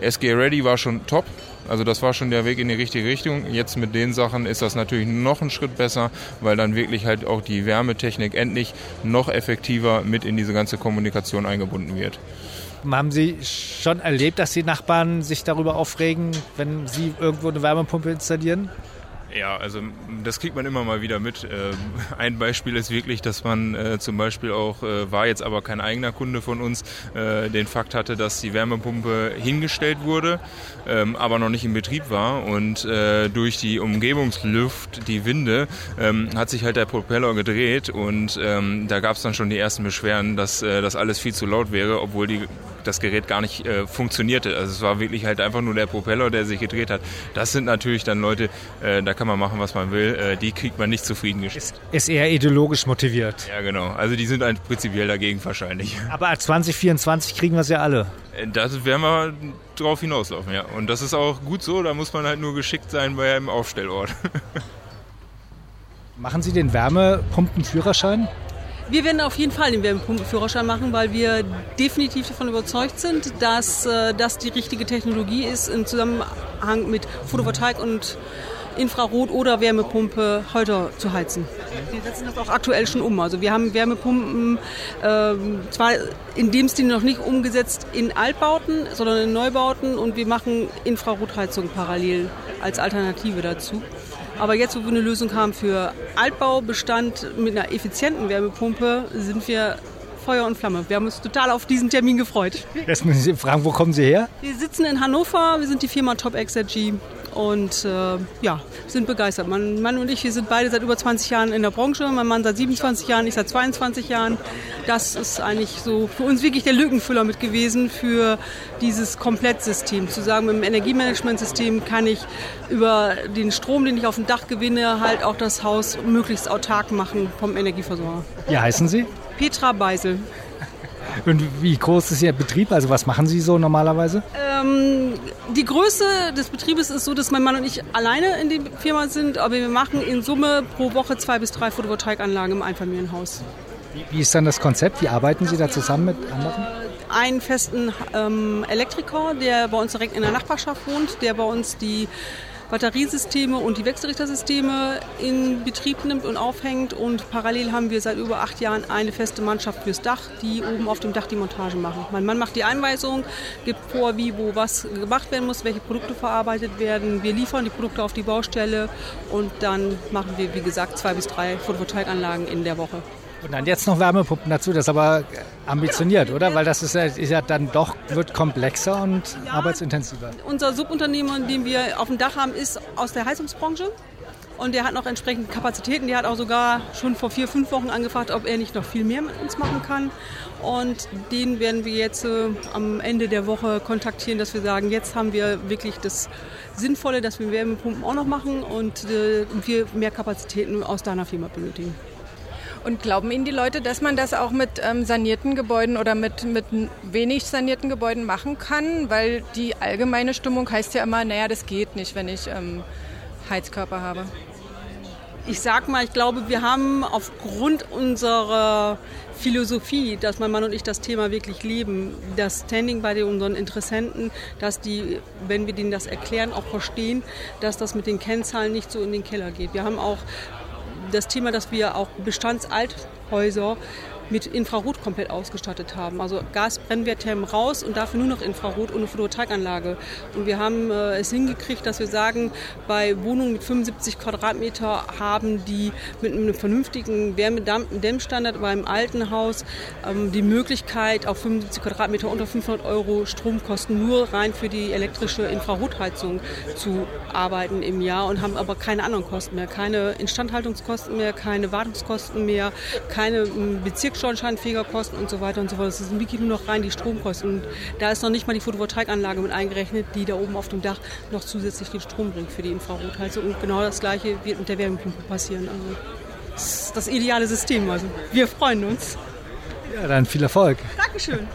SG Ready war schon top. Also das war schon der Weg in die richtige Richtung. Jetzt mit den Sachen ist das natürlich noch ein Schritt besser, weil dann wirklich halt auch die Wärmetechnik endlich noch effektiver mit in diese ganze Kommunikation eingebunden wird. Haben Sie schon erlebt, dass die Nachbarn sich darüber aufregen, wenn Sie irgendwo eine Wärmepumpe installieren? Ja, also das kriegt man immer mal wieder mit. Ähm, ein Beispiel ist wirklich, dass man äh, zum Beispiel auch, äh, war jetzt aber kein eigener Kunde von uns, äh, den Fakt hatte, dass die Wärmepumpe hingestellt wurde, ähm, aber noch nicht in Betrieb war und durch die Umgebungsluft, die Winde, ähm, hat sich halt der Propeller gedreht und da gab es dann schon die ersten Beschwerden, dass das alles viel zu laut wäre, obwohl die das Gerät gar nicht funktionierte. Also es war wirklich halt einfach nur der Propeller, der sich gedreht hat. Das sind natürlich dann Leute, da kann man machen, was man will. Äh, die kriegt man nicht zufriedengestellt. Ist, ist eher ideologisch motiviert. Ja, genau. Also die sind ein prinzipiell dagegen wahrscheinlich. Aber 2024 kriegen wir es ja alle. Äh, das werden wir drauf hinauslaufen, ja. Und das ist auch gut so. Da muss man halt nur geschickt sein bei einem Aufstellort. Machen Sie den Wärmepumpenführerschein? Wir werden auf jeden Fall den Wärmepumpenführerschein machen, weil wir definitiv davon überzeugt sind, dass äh, das die richtige Technologie ist im Zusammenhang mit Photovoltaik und Infrarot oder Wärmepumpe heute zu heizen. Wir setzen das auch aktuell schon um. Also wir haben Wärmepumpen äh, zwar in dem Stil noch nicht umgesetzt in Altbauten, sondern in Neubauten und wir machen Infrarotheizung parallel als Alternative dazu. Aber jetzt, wo wir eine Lösung haben für Altbaubestand mit einer effizienten Wärmepumpe, sind wir Feuer und Flamme. Wir haben uns total auf diesen Termin gefreut. Jetzt müssen Sie fragen, wo kommen Sie her? Wir sitzen in Hannover, wir sind die Firma Top Exergy und äh, ja, sind begeistert. Mein Mann und ich, wir sind beide seit über 20 Jahren in der Branche. Mein Mann seit 27 Jahren, ich seit 22 Jahren. Das ist eigentlich so für uns wirklich der Lückenfüller mit gewesen für dieses Komplettsystem. Zu sagen, mit dem Energiemanagementsystem kann ich über den Strom, den ich auf dem Dach gewinne, halt auch das Haus möglichst autark machen vom Energieversorger. Wie heißen Sie? Petra Beisel. Und wie groß ist Ihr Betrieb? Also was machen Sie so normalerweise? Ähm, die Größe des Betriebes ist so, dass mein Mann und ich alleine in der Firma sind, aber wir machen in Summe pro Woche zwei bis drei Photovoltaikanlagen im Einfamilienhaus. Wie, ist dann das Konzept? Wie arbeiten Sie da zusammen mit anderen? Einen festen ähm, Elektriker, der bei uns direkt in der Nachbarschaft wohnt, der bei uns die Batteriesysteme und die Wechselrichtersysteme in Betrieb nimmt und aufhängt. Und parallel haben wir seit über acht Jahren eine feste Mannschaft fürs Dach, die oben auf dem Dach die Montage machen. Mein Mann macht die Einweisung, gibt vor, wie, wo, was gemacht werden muss, welche Produkte verarbeitet werden. Wir liefern die Produkte auf die Baustelle und dann machen wir, wie gesagt, zwei bis drei Photovoltaikanlagen in der Woche. Und dann jetzt noch Wärmepumpen dazu, das ist aber ambitioniert, oder? Weil das ist ja, ist ja dann doch, wird komplexer und ja, arbeitsintensiver. Unser Subunternehmer, den wir auf dem Dach haben, ist aus der Heizungsbranche. Und der hat noch entsprechende Kapazitäten. Der hat auch sogar schon vor vier, fünf Wochen angefragt, ob er nicht noch viel mehr mit uns machen kann. Und den werden wir jetzt äh, am Ende der Woche kontaktieren, dass wir sagen, jetzt haben wir wirklich das Sinnvolle, dass wir Wärmepumpen auch noch machen und äh, wir mehr Kapazitäten aus deiner Firma benötigen. Und glauben Ihnen die Leute, dass man das auch mit ähm, sanierten Gebäuden oder mit, mit wenig sanierten Gebäuden machen kann? Weil die allgemeine Stimmung heißt ja immer, naja, das geht nicht, wenn ich ähm, Heizkörper habe. Ich sag mal, ich glaube, wir haben aufgrund unserer Philosophie, dass mein Mann und ich das Thema wirklich leben, das Standing bei unseren Interessenten, dass die, wenn wir denen das erklären, auch verstehen, dass das mit den Kennzahlen nicht so in den Keller geht. Wir haben auch das Thema, dass wir auch Bestandsalthäuser mit Infrarot komplett ausgestattet haben. Also Gasbrennwertthermen raus und dafür nur noch Infrarot und eine Photovoltaikanlage. Und wir haben äh, es hingekriegt, dass wir sagen, bei Wohnungen mit 75 Quadratmeter haben die mit einem vernünftigen Wärmedämmstandard beim alten Haus ähm, die Möglichkeit, auf 75 Quadratmeter unter 500 Euro Stromkosten nur rein für die elektrische Infrarotheizung zu arbeiten im Jahr und haben aber keine anderen Kosten mehr, keine Instandhaltungskosten mehr, keine Wartungskosten mehr, keine ähm, Bezirksschornsteinfegerkosten und so weiter und so fort. Das sind wirklich nur noch rein die Stromkosten. Und da ist noch nicht mal die Photovoltaikanlage mit eingerechnet, die da oben auf dem Dach noch zusätzlich den Strom bringt für die Infrarotheizung. Und genau das Gleiche wird mit der Wärmepumpe passieren. Also das ist das ideale System. Also wir freuen uns. Ja, dann viel Erfolg. Dankeschön.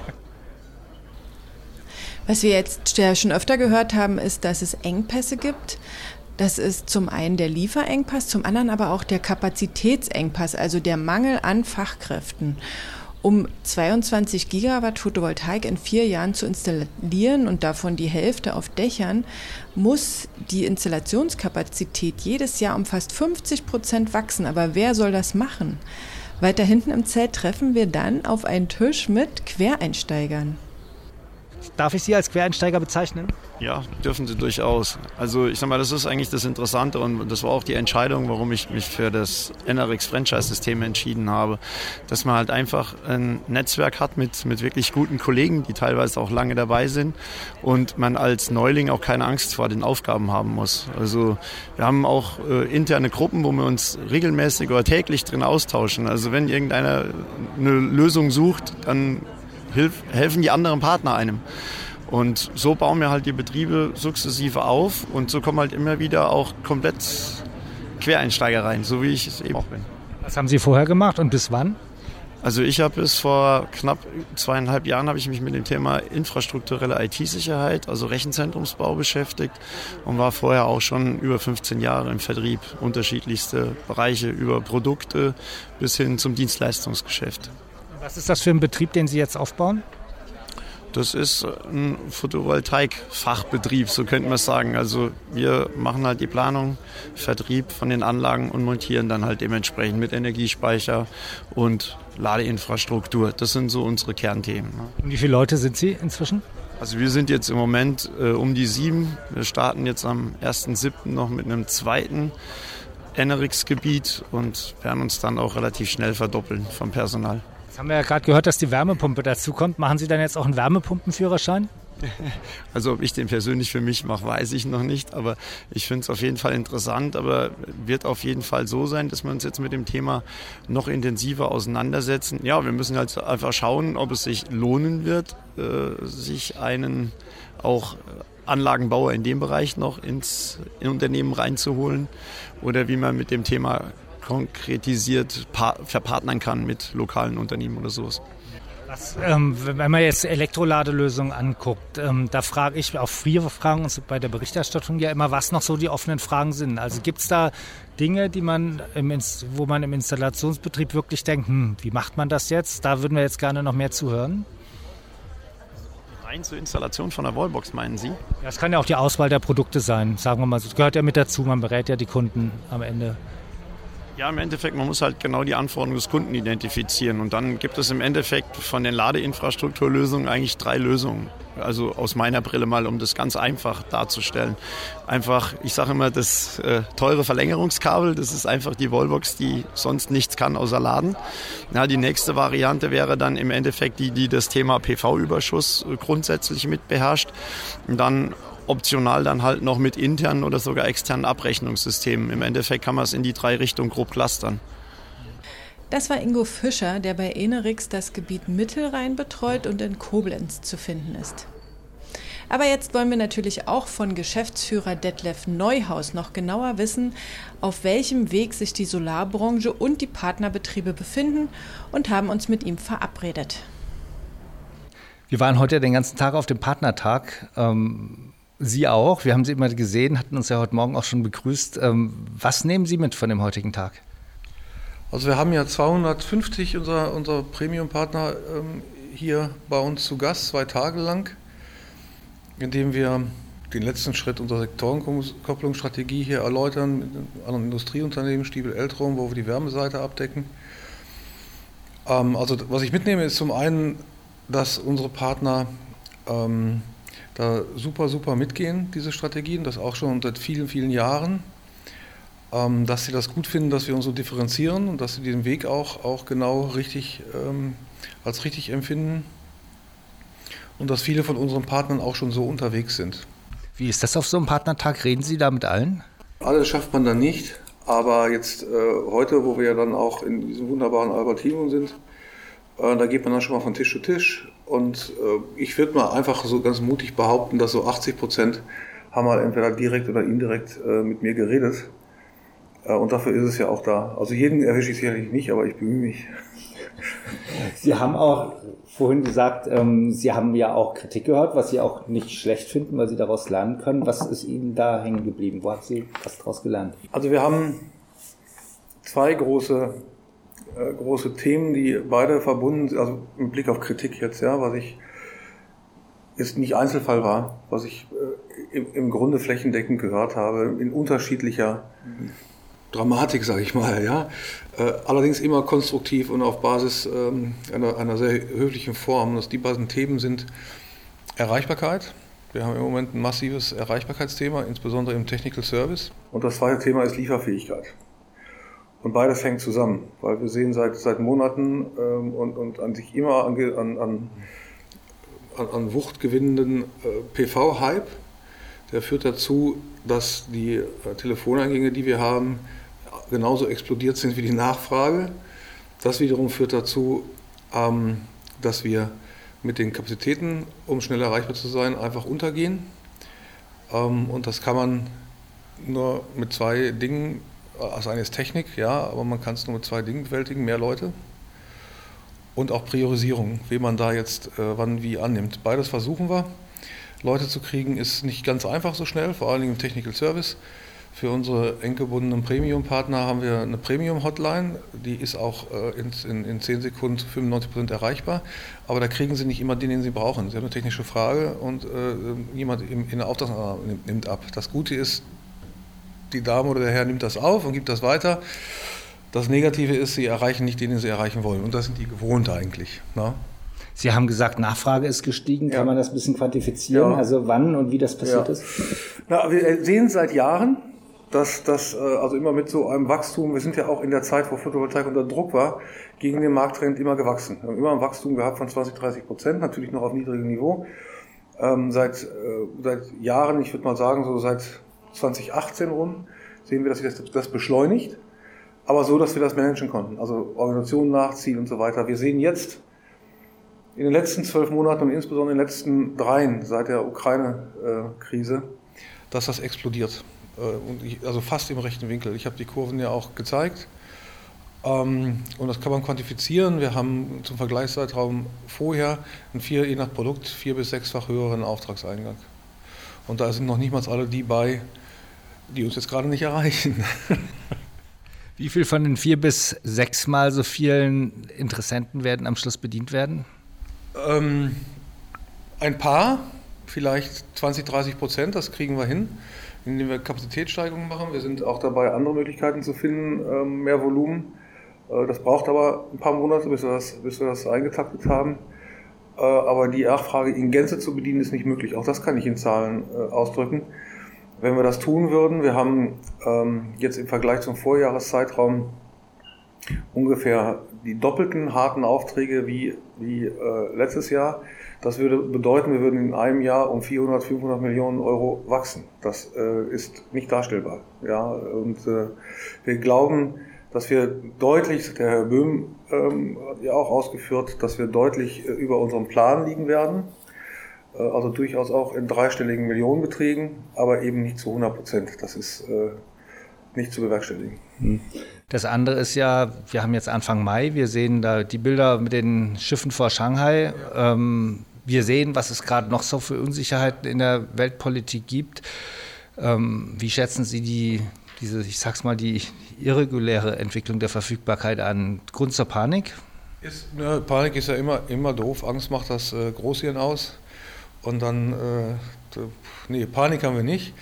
Was wir jetzt schon öfter gehört haben, ist, dass es Engpässe gibt. Das ist zum einen der Lieferengpass, zum anderen aber auch der Kapazitätsengpass, also der Mangel an Fachkräften. Um 22 Gigawatt Photovoltaik in vier Jahren zu installieren und davon die Hälfte auf Dächern, muss die Installationskapazität jedes Jahr um fast 50 Prozent wachsen. Aber wer soll das machen? Weiter hinten im Zelt treffen wir dann auf einen Tisch mit Quereinsteigern. Darf ich Sie als Quereinsteiger bezeichnen? Ja, dürfen Sie durchaus. Also ich sag mal, das ist eigentlich das Interessante und das war auch die Entscheidung, warum ich mich für das NRX Franchise-System entschieden habe. Dass man halt einfach ein Netzwerk hat mit, mit wirklich guten Kollegen, die teilweise auch lange dabei sind und man als Neuling auch keine Angst vor den Aufgaben haben muss. Also wir haben auch äh, interne Gruppen, wo wir uns regelmäßig oder täglich drin austauschen. Also wenn irgendeiner eine Lösung sucht, dann hilf, helfen die anderen Partner einem. Und so bauen wir halt die Betriebe sukzessive auf und so kommen halt immer wieder auch komplett Quereinsteiger rein, so wie ich es eben auch bin. Was haben Sie vorher gemacht und bis wann? Also ich habe bis vor knapp zweieinhalb Jahren habe ich mich mit dem Thema infrastrukturelle IT-Sicherheit, also Rechenzentrumsbau beschäftigt und war vorher auch schon über 15 Jahre im Vertrieb, unterschiedlichste Bereiche über Produkte bis hin zum Dienstleistungsgeschäft. Was ist das für ein Betrieb, den Sie jetzt aufbauen? Das ist ein Photovoltaik-Fachbetrieb, so könnte man es sagen. Also wir machen halt die Planung, Vertrieb von den Anlagen und montieren dann halt dementsprechend mit Energiespeicher und Ladeinfrastruktur. Das sind so unsere Kernthemen. Ne? Und wie viele Leute sind Sie inzwischen? Also wir sind jetzt im Moment äh, um die sieben. Wir starten jetzt am 1.7. noch mit einem zweiten Enerix-Gebiet und werden uns dann auch relativ schnell verdoppeln vom Personal haben wir ja gerade gehört, dass die Wärmepumpe dazu kommt. Machen Sie dann jetzt auch einen Wärmepumpenführerschein? Also ob ich den persönlich für mich mache, weiß ich noch nicht, aber ich finde es auf jeden Fall interessant, aber wird auf jeden Fall so sein, dass wir uns jetzt mit dem Thema noch intensiver auseinandersetzen. Ja, wir müssen halt einfach schauen, ob es sich lohnen wird, äh, sich einen auch Anlagenbauer in dem Bereich noch ins in Unternehmen reinzuholen oder wie man mit dem Thema konkretisiert verpartnern kann mit lokalen Unternehmen oder sowas. Was, ähm, wenn man jetzt Elektroladelösungen anguckt, ähm, da frage ich, auch früher fragen uns bei der Berichterstattung ja immer, was noch so die offenen Fragen sind. Also gibt es da Dinge, die man wo man im Installationsbetrieb wirklich denkt, hm, wie macht man das jetzt? Da würden wir jetzt gerne noch mehr zuhören. Rein zur Installation von der Wallbox, meinen Sie? Ja, es kann ja auch die Auswahl der Produkte sein, sagen wir mal. Das gehört ja mit dazu, man berät ja die Kunden am Ende. Ja, im Endeffekt, man muss halt genau die Anforderungen des Kunden identifizieren. Und dann gibt es im Endeffekt von den Ladeinfrastrukturlösungen eigentlich drei Lösungen. Also aus meiner Brille mal, um das ganz einfach darzustellen. Einfach, ich sage immer, das äh, teure Verlängerungskabel, das ist einfach die Wallbox, die sonst nichts kann außer laden. Ja, die nächste Variante wäre dann im Endeffekt die, die das Thema PV-Überschuss grundsätzlich mit beherrscht. Und dann optional dann halt noch mit internen oder sogar externen Abrechnungssystemen. Im Endeffekt kann man es in die drei Richtungen grob clustern. Das war Ingo Fischer, der bei Enerix das Gebiet Mittelrhein betreut und in Koblenz zu finden ist. Aber jetzt wollen wir natürlich auch von Geschäftsführer Detlef Neuhaus noch genauer wissen, auf welchem Weg sich die Solarbranche und die Partnerbetriebe befinden und haben uns mit ihm verabredet. Wir waren heute den ganzen Tag auf dem Partnertag. Ähm, Sie auch. Wir haben Sie immer gesehen, hatten uns ja heute Morgen auch schon begrüßt. Ähm, was nehmen Sie mit von dem heutigen Tag? Also wir haben ja 250 unserer, unserer Premium-Partner ähm, hier bei uns zu Gast, zwei Tage lang, indem wir den letzten Schritt unserer Sektorenkopplungsstrategie hier erläutern mit anderen Industrieunternehmen, Stiebel Eltrom, wo wir die Wärmeseite abdecken. Ähm, also was ich mitnehme ist zum einen, dass unsere Partner da super, super mitgehen, diese Strategien, das auch schon seit vielen, vielen Jahren, ähm, dass sie das gut finden, dass wir uns so differenzieren und dass sie den Weg auch, auch genau richtig ähm, als richtig empfinden und dass viele von unseren Partnern auch schon so unterwegs sind. Wie ist das auf so einem Partnertag? Reden Sie da mit allen? Alles schafft man dann nicht, aber jetzt äh, heute, wo wir ja dann auch in diesem wunderbaren Albertinum sind, äh, da geht man dann schon mal von Tisch zu Tisch und äh, ich würde mal einfach so ganz mutig behaupten, dass so 80 Prozent haben mal entweder direkt oder indirekt äh, mit mir geredet. Äh, und dafür ist es ja auch da. Also jeden erwische ich sicherlich nicht, aber ich bemühe mich. Sie haben auch vorhin gesagt, ähm, Sie haben ja auch Kritik gehört, was Sie auch nicht schlecht finden, weil Sie daraus lernen können. Was ist Ihnen da hängen geblieben? Wo haben Sie was daraus gelernt? Also wir haben zwei große äh, große Themen, die beide verbunden sind, also im Blick auf Kritik jetzt, ja, was ich jetzt nicht Einzelfall war, was ich äh, im, im, Grunde flächendeckend gehört habe, in unterschiedlicher Dramatik, sage ich mal, ja. Äh, allerdings immer konstruktiv und auf Basis ähm, einer, einer sehr höflichen Form. Dass die beiden Themen sind Erreichbarkeit. Wir haben im Moment ein massives Erreichbarkeitsthema, insbesondere im Technical Service. Und das zweite Thema ist Lieferfähigkeit. Und beides hängt zusammen, weil wir sehen seit, seit Monaten ähm, und, und an sich immer an, an, an, an Wucht gewinnenden äh, PV-Hype. Der führt dazu, dass die äh, Telefoneingänge, die wir haben, genauso explodiert sind wie die Nachfrage. Das wiederum führt dazu, ähm, dass wir mit den Kapazitäten, um schnell erreichbar zu sein, einfach untergehen. Ähm, und das kann man nur mit zwei Dingen also eine ist Technik, ja, aber man kann es nur mit zwei Dingen bewältigen, mehr Leute. Und auch Priorisierung, wen man da jetzt äh, wann wie annimmt. Beides versuchen wir. Leute zu kriegen ist nicht ganz einfach so schnell, vor allen Dingen im Technical Service. Für unsere eng gebundenen Premium-Partner haben wir eine Premium-Hotline, die ist auch äh, in, in, in 10 Sekunden 95% erreichbar, aber da kriegen sie nicht immer den, den sie brauchen. Sie haben eine technische Frage und äh, jemand in, in der Auftragsannahme nimmt ab. Das Gute ist, die Dame oder der Herr nimmt das auf und gibt das weiter. Das Negative ist, sie erreichen nicht den, den sie erreichen wollen. Und das sind die gewohnt eigentlich. Ne? Sie haben gesagt, Nachfrage ist gestiegen. Ja. Kann man das ein bisschen quantifizieren? Ja. Also wann und wie das passiert ja. ist? Na, wir sehen seit Jahren, dass das, äh, also immer mit so einem Wachstum, wir sind ja auch in der Zeit, wo Photovoltaik unter Druck war, gegen den Markttrend immer gewachsen. Wir haben immer ein Wachstum gehabt von 20, 30 Prozent, natürlich noch auf niedrigem Niveau. Ähm, seit, äh, seit Jahren, ich würde mal sagen, so seit 2018 rum sehen wir, dass sich das, das beschleunigt, aber so, dass wir das managen konnten. Also Organisationen nachziehen und so weiter. Wir sehen jetzt in den letzten zwölf Monaten und insbesondere in den letzten dreien seit der Ukraine-Krise, dass das explodiert. Äh, also fast im rechten Winkel. Ich habe die Kurven ja auch gezeigt. Ähm, und das kann man quantifizieren. Wir haben zum Vergleichszeitraum vorher einen vier, je nach Produkt vier bis sechsfach höheren Auftragseingang. Und da sind noch nicht mal alle die bei, die uns jetzt gerade nicht erreichen. Wie viel von den vier bis sechsmal so vielen Interessenten werden am Schluss bedient werden? Ähm, ein paar, vielleicht 20, 30 Prozent, das kriegen wir hin, indem wir Kapazitätssteigerungen machen. Wir sind auch dabei, andere Möglichkeiten zu finden, ähm, mehr Volumen. Äh, das braucht aber ein paar Monate, bis wir das, bis wir das eingetaktet haben. Äh, aber die Nachfrage in Gänze zu bedienen, ist nicht möglich. Auch das kann ich in Zahlen äh, ausdrücken. Wenn wir das tun würden, wir haben ähm, jetzt im Vergleich zum Vorjahreszeitraum ungefähr die doppelten harten Aufträge wie, wie äh, letztes Jahr. Das würde bedeuten, wir würden in einem Jahr um 400, 500 Millionen Euro wachsen. Das ist nicht darstellbar. Ja? Und wir glauben, dass wir deutlich, der Herr Böhm ähm, ja auch ausgeführt, dass wir deutlich äh, über unserem Plan liegen werden. Äh, also durchaus auch in dreistelligen Millionenbeträgen, aber eben nicht zu 100 Prozent. Das ist äh, nicht zu bewerkstelligen. Hm. Das andere ist ja, wir haben jetzt Anfang Mai, wir sehen da die Bilder mit den Schiffen vor Shanghai. Ähm, wir sehen, was es gerade noch so für Unsicherheiten in der Weltpolitik gibt. Ähm, wie schätzen Sie die, diese, ich sag's mal, die irreguläre Entwicklung der Verfügbarkeit an? Grund zur Panik? Ist, ne, Panik ist ja immer, immer doof. Angst macht das äh, Großhirn aus. Und dann, äh, nee, Panik haben wir nicht.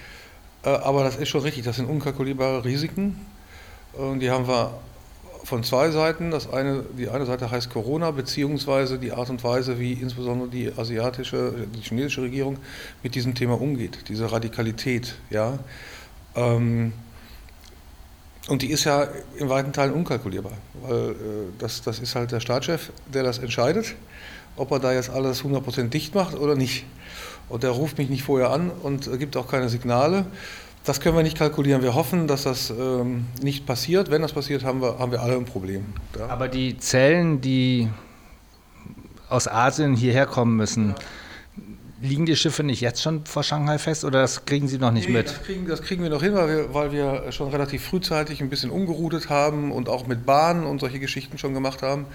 Äh, aber das ist schon richtig, das sind unkalkulierbare Risiken. Und die haben wir von zwei Seiten. Das eine, die eine Seite heißt Corona, beziehungsweise die Art und Weise, wie insbesondere die asiatische, die chinesische Regierung mit diesem Thema umgeht, diese Radikalität. Ja. Ähm, und die ist ja in weiten Teilen unkalkulierbar, weil äh, das, das ist halt der Staatschef, der das entscheidet, ob er da jetzt alles 100% dicht macht oder nicht. Und der ruft mich nicht vorher an und gibt auch keine Signale. Das können wir nicht kalkulieren. Wir hoffen, dass das ähm, nicht passiert. Wenn das passiert, haben wir, haben wir alle ein Problem. Ja. Aber die Zellen, die aus Asien hierher kommen müssen, liegen die Schiffe nicht jetzt schon vor Shanghai fest oder das kriegen Sie noch nicht nee, mit? Das kriegen, das kriegen wir noch hin, weil wir, weil wir schon relativ frühzeitig ein bisschen umgeroutet haben und auch mit Bahnen und solche Geschichten schon gemacht haben.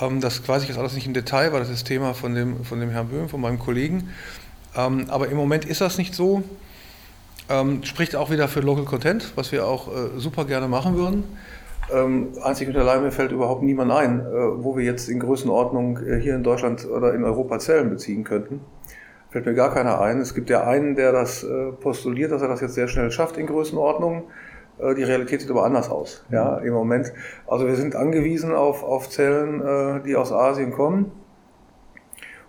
Ähm, das weiß ich jetzt alles nicht im Detail, weil das ist Thema von dem, von dem Herrn Böhm, von meinem Kollegen. Ähm, aber im Moment ist das nicht so. Ähm, spricht auch wieder für Local Content, was wir auch äh, super gerne machen würden. Ähm, einzig und allein mir fällt überhaupt niemand ein, äh, wo wir jetzt in Größenordnung äh, hier in Deutschland oder in Europa Zellen beziehen könnten. Fällt mir gar keiner ein. Es gibt ja einen, der das äh, postuliert, dass er das jetzt sehr schnell schafft in Größenordnung. Äh, die Realität sieht aber anders aus, ja, im Moment. Also wir sind angewiesen auf, auf Zellen, äh, die aus Asien kommen.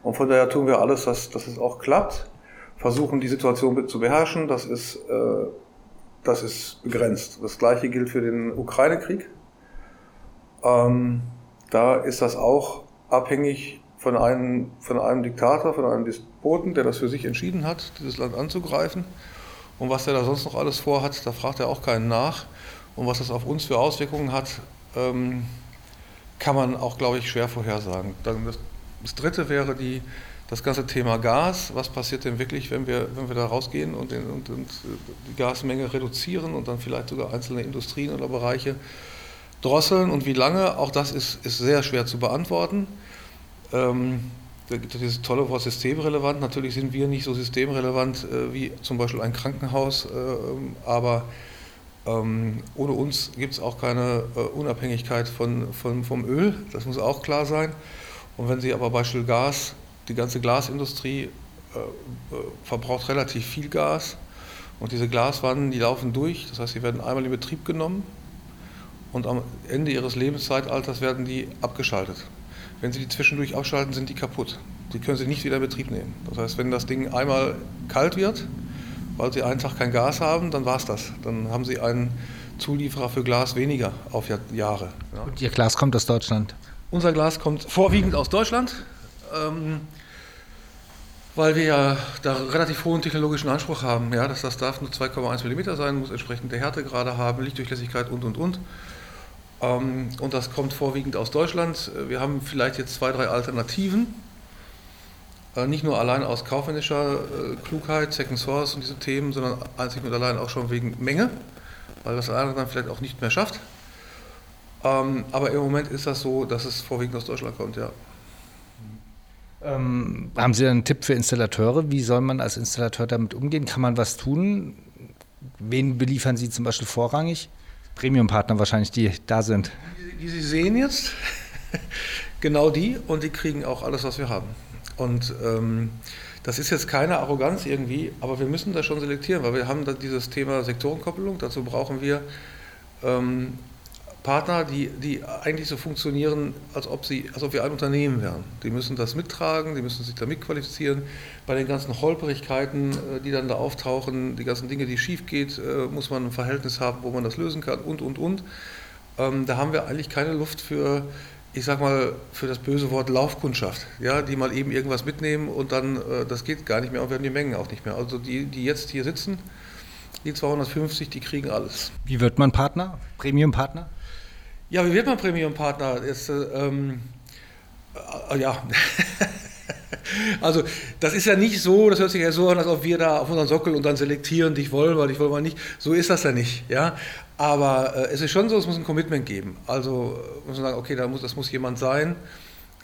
Und von daher tun wir alles, dass, dass es auch klappt versuchen, die Situation zu beherrschen. Das ist, äh, das ist begrenzt. Das gleiche gilt für den Ukraine-Krieg. Ähm, da ist das auch abhängig von einem, von einem Diktator, von einem Despoten, der das für sich entschieden hat, dieses Land anzugreifen. Und was er da sonst noch alles vorhat, da fragt er auch keinen nach. Und was das auf uns für Auswirkungen hat, ähm, kann man auch, glaube ich, schwer vorhersagen. Dann das, das dritte wäre die das ganze Thema Gas, was passiert denn wirklich, wenn wir, wenn wir da rausgehen und, den, und, und die Gasmenge reduzieren und dann vielleicht sogar einzelne Industrien oder Bereiche drosseln und wie lange, auch das ist, ist sehr schwer zu beantworten. Ähm, da gibt es dieses tolle Wort systemrelevant. Natürlich sind wir nicht so systemrelevant äh, wie zum Beispiel ein Krankenhaus, äh, aber ähm, ohne uns gibt es auch keine äh, Unabhängigkeit von, von, vom Öl, das muss auch klar sein. Und wenn Sie aber Beispiel Gas die ganze Glasindustrie äh, äh, verbraucht relativ viel Gas und diese Glaswannen, die laufen durch, das heißt, sie werden einmal in Betrieb genommen und am Ende ihres Lebenszeitalters werden die abgeschaltet. Wenn Sie die zwischendurch abschalten, sind die kaputt. Die können Sie nicht wieder in Betrieb nehmen. Das heißt, wenn das Ding einmal kalt wird, weil Sie einen Tag kein Gas haben, dann war es das. Dann haben Sie einen Zulieferer für Glas weniger auf Jahre. Ja. Und Ihr Glas kommt aus Deutschland? Unser Glas kommt vorwiegend aus Deutschland ähm, weil wir ja da relativ hohen technologischen Anspruch haben. Ja, dass das darf nur 2,1 mm sein, muss entsprechende Härtegrade haben, Lichtdurchlässigkeit und und und. Ähm, und das kommt vorwiegend aus Deutschland. Wir haben vielleicht jetzt zwei, drei Alternativen. Äh, nicht nur allein aus kaufmännischer äh, Klugheit, Second Source und diese Themen, sondern einzig und allein auch schon wegen Menge, weil das eine dann vielleicht auch nicht mehr schafft. Ähm, aber im Moment ist das so, dass es vorwiegend aus Deutschland kommt, ja. Ähm, haben Sie einen Tipp für Installateure? Wie soll man als Installateur damit umgehen? Kann man was tun? Wen beliefern Sie zum Beispiel vorrangig? Premium-Partner wahrscheinlich, die da sind. Die, die Sie sehen jetzt, genau die und die kriegen auch alles, was wir haben. Und ähm, das ist jetzt keine Arroganz irgendwie, aber wir müssen das schon selektieren, weil wir haben da dieses Thema Sektorenkoppelung. Dazu brauchen wir ähm, Partner, die, die eigentlich so funktionieren, als ob, sie, als ob wir ein Unternehmen wären. Die müssen das mittragen, die müssen sich da mitqualifizieren. Bei den ganzen Holperigkeiten, äh, die dann da auftauchen, die ganzen Dinge, die schief geht, äh, muss man ein Verhältnis haben, wo man das lösen kann und, und, und. Ähm, da haben wir eigentlich keine Luft für, ich sag mal, für das böse Wort Laufkundschaft, ja, die mal eben irgendwas mitnehmen und dann, äh, das geht gar nicht mehr und wir haben die Mengen auch nicht mehr. Also die, die jetzt hier sitzen, die 250, die kriegen alles. Wie wird man Partner? Premium-Partner? Ja, wie wird man Premium-Partner? ähm, äh, ja. also, das ist ja nicht so, das hört sich ja so an, als ob wir da auf unseren Sockel und dann selektieren, dich wollen wir, dich wollen wir nicht. So ist das ja nicht. Ja? Aber äh, es ist schon so, es muss ein Commitment geben. Also, äh, muss man sagen, okay, da muss, das muss jemand sein,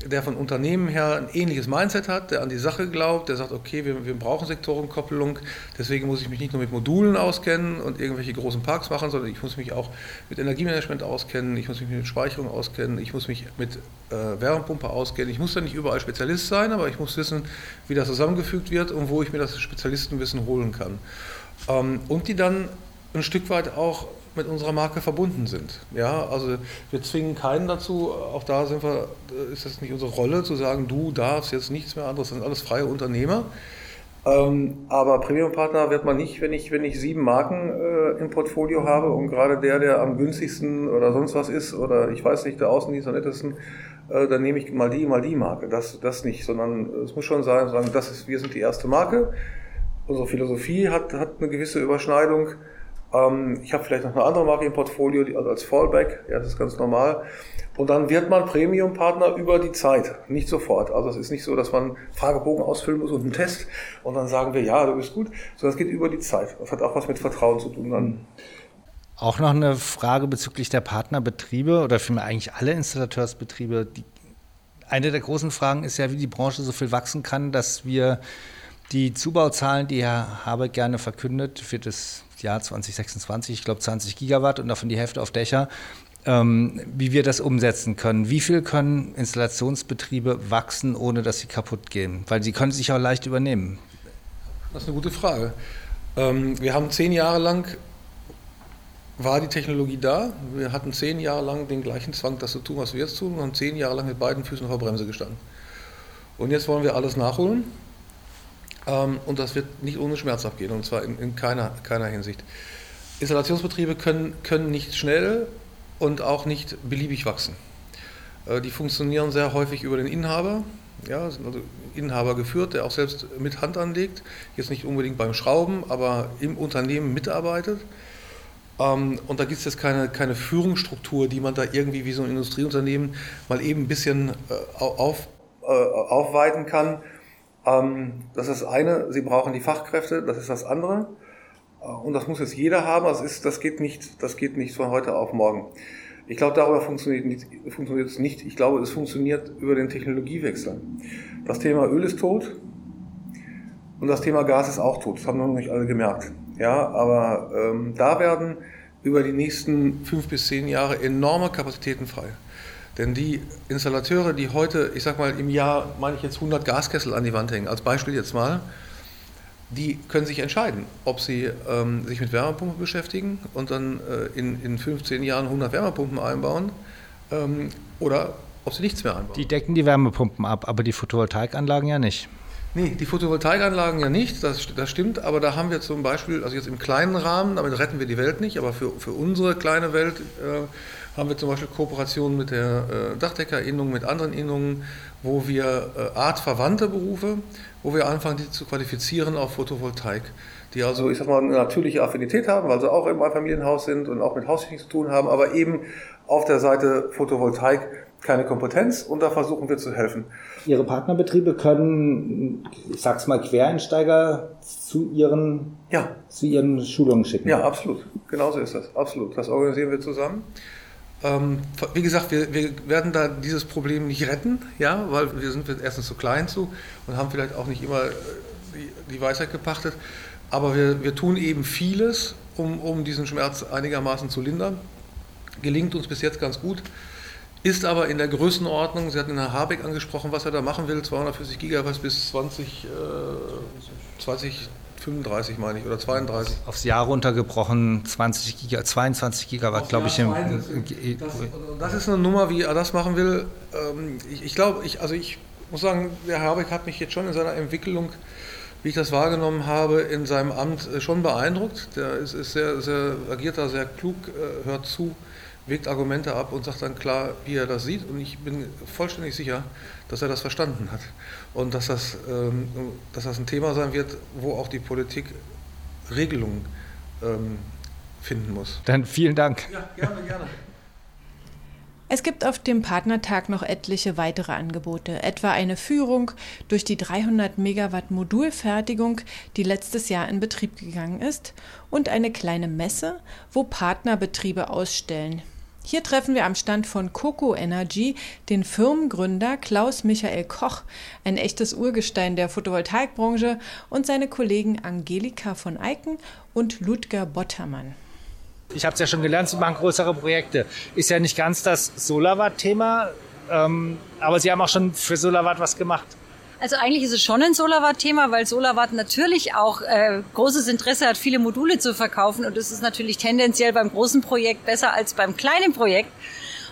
der von Unternehmen her ein ähnliches Mindset hat, der an die Sache glaubt, der sagt, okay, wir, wir, brauchen Sektorenkopplung, deswegen muss ich mich nicht nur mit Modulen auskennen und irgendwelche großen Parks machen, sondern ich muss mich auch mit Energiemanagement auskennen, ich muss mich mit Speicherung auskennen, ich muss mich mit äh, Wärmepumpe auskennen. Ich muss da nicht überall Spezialist sein, aber ich muss wissen, wie das zusammengefügt wird und wo ich mir das Spezialistenwissen holen kann. Ähm, und die dann ein Stück weit auch mit unserer Marke verbunden sind. Ja, also wir zwingen keinen dazu, auch da sind wir, ist es nicht unsere Rolle zu sagen, du darfst jetzt nichts mehr anderes, das sind alles freie Unternehmer. Ähm, aber Premium-Partner wird man nicht, wenn ich, wenn ich sieben Marken äh, im Portfolio habe und gerade der, der am günstigsten oder sonst was ist oder ich weiß nicht, der Außendienst am nettesten, äh, dann nehme ich mal die, mal die Marke. Das, das nicht, sondern es muss schon sein, sagen, das ist, wir sind die erste Marke. Unsere Philosophie hat, hat eine gewisse Überschneidung. Ähm, ich habe vielleicht noch eine andere Marke im Portfolio, die, also als Fallback, ja, das ist ganz normal. Und dann wird man Premium-Partner über die Zeit, nicht sofort. Also es ist nicht so, dass man Fragebogen ausfüllen muss und einen Test und dann sagen wir, ja, du bist gut, sondern es geht über die Zeit. Das hat auch was mit Vertrauen zu tun. Dann. Auch noch eine Frage bezüglich der Partnerbetriebe oder vielmehr eigentlich alle Installateursbetriebe. Die, eine der großen Fragen ist ja, wie die Branche so viel wachsen kann, dass wir die Zubauzahlen, die Herr Habeck gerne verkündet für das Jahr 2026, ich glaube 20 Gigawatt und davon die Hälfte auf Dächer, ähm, wie wir das umsetzen können. Wie viel können Installationsbetriebe wachsen, ohne dass sie kaputt gehen? Weil sie können sich auch leicht übernehmen. Das ist eine gute Frage. Ähm, wir haben zehn Jahre lang war die Technologie da. Wir hatten zehn Jahre lang den gleichen Zwang, das zu tun, was wir jetzt tun, und haben zehn Jahre lang mit beiden Füßen auf der Bremse gestanden. Und jetzt wollen wir alles nachholen. Ähm, und das wird nicht ohne Schmerz abgehen, und zwar in, in keiner, keiner Hinsicht. Installationsbetriebe können, können nicht schnell und auch nicht beliebig wachsen. Äh, die funktionieren sehr häufig über den Inhaber, ja, sind also Inhaber geführt, der auch selbst mit Hand anlegt, jetzt nicht unbedingt beim Schrauben, aber im Unternehmen mitarbeitet. Ähm, und da gibt es jetzt keine, keine Führungsstruktur, die man da irgendwie wie so ein Industrieunternehmen mal eben ein bisschen äh, auf, äh, aufweiten kann. Ähm, das ist das eine, sie brauchen die Fachkräfte, das ist das andere. Äh, und das muss jetzt jeder haben. Das, ist, das, geht nicht, das geht nicht von heute auf morgen. Ich glaube, darüber funktioniert, nicht, funktioniert es nicht. Ich glaube, es funktioniert über den Technologiewechsel. Das Thema Öl ist tot und das Thema Gas ist auch tot. Das haben noch nicht alle gemerkt. Ja, aber ähm, da werden über die nächsten fünf bis zehn Jahre enorme Kapazitäten frei. Denn die Installateure, die heute, ich sag mal, im Jahr, meine ich jetzt 100 Gaskessel an die Wand hängen, als Beispiel jetzt mal, die können sich entscheiden, ob sie ähm, sich mit Wärmepumpen beschäftigen und dann äh, in, in 15 Jahren 100 Wärmepumpen einbauen ähm, oder ob sie nichts mehr einbauen. Die decken die Wärmepumpen ab, aber die Photovoltaikanlagen ja nicht. Nee, die Photovoltaikanlagen ja nicht, das, das stimmt, aber da haben wir zum Beispiel, also jetzt im kleinen Rahmen, damit retten wir die Welt nicht, aber für, für unsere kleine Welt äh, haben wir zum Beispiel Kooperationen mit der äh, Dachdeckerinnung, mit anderen Innungen, wo wir äh, artverwandte Berufe, wo wir anfangen, die zu qualifizieren auf Photovoltaik. Die also, ich sag mal, eine natürliche Affinität haben, weil sie auch im Einfamilienhaus sind und auch mit Haustechnik zu tun haben, aber eben auf der Seite Photovoltaik keine Kompetenz und da versuchen wir zu helfen. Ihre Partnerbetriebe können, ich sag's mal, Quereinsteiger zu ihren, ja. zu ihren Schulungen schicken. Ja, absolut. Genauso ist das. Absolut. Das organisieren wir zusammen. Ähm, wie gesagt, wir, wir, werden da dieses Problem nicht retten, ja, weil wir sind erstens zu klein zu und haben vielleicht auch nicht immer äh, die, die Weisheit gepachtet. Aber wir, wir tun eben vieles, um, um diesen Schmerz einigermaßen zu lindern. Gelingt uns bis jetzt ganz gut. Ist aber in der Größenordnung, Sie hatten Herrn Habeck angesprochen, was er da machen will, 240 Gigawatt bis 20, äh, 20 35 meine ich, oder 32. Aufs Jahr runtergebrochen, 20 Giga, 22 Gigawatt, glaube ich. das, das, ist eine Nummer, wie er das machen will. Ähm, ich, ich glaube, ich, also ich muss sagen, der Habeck hat mich jetzt schon in seiner Entwicklung, wie ich das wahrgenommen habe, in seinem Amt äh, schon beeindruckt. Der ist, ist sehr, sehr, agiert da sehr klug, äh, hört zu wägt Argumente ab und sagt dann klar, wie er das sieht. Und ich bin vollständig sicher, dass er das verstanden hat. Und dass das, ähm, dass das ein Thema sein wird, wo auch die Politik Regelungen ähm, finden muss. Dann vielen Dank. Ja, gerne, gerne. Es gibt auf dem Partnertag noch etliche weitere Angebote, etwa eine Führung durch die 300 Megawatt Modulfertigung, die letztes Jahr in Betrieb gegangen ist, und eine kleine Messe, wo Partnerbetriebe ausstellen. Hier treffen wir am Stand von Coco Energy den Firmengründer Klaus Michael Koch, ein echtes Urgestein der Photovoltaikbranche, und seine Kollegen Angelika von Eiken und Ludger Bottermann. Ich habe es ja schon gelernt, Sie machen größere Projekte. Ist ja nicht ganz das Solarwatt-Thema, ähm, aber Sie haben auch schon für Solarwatt was gemacht. Also eigentlich ist es schon ein Solarwatt-Thema, weil Solarwatt natürlich auch äh, großes Interesse hat, viele Module zu verkaufen. Und das ist natürlich tendenziell beim großen Projekt besser als beim kleinen Projekt.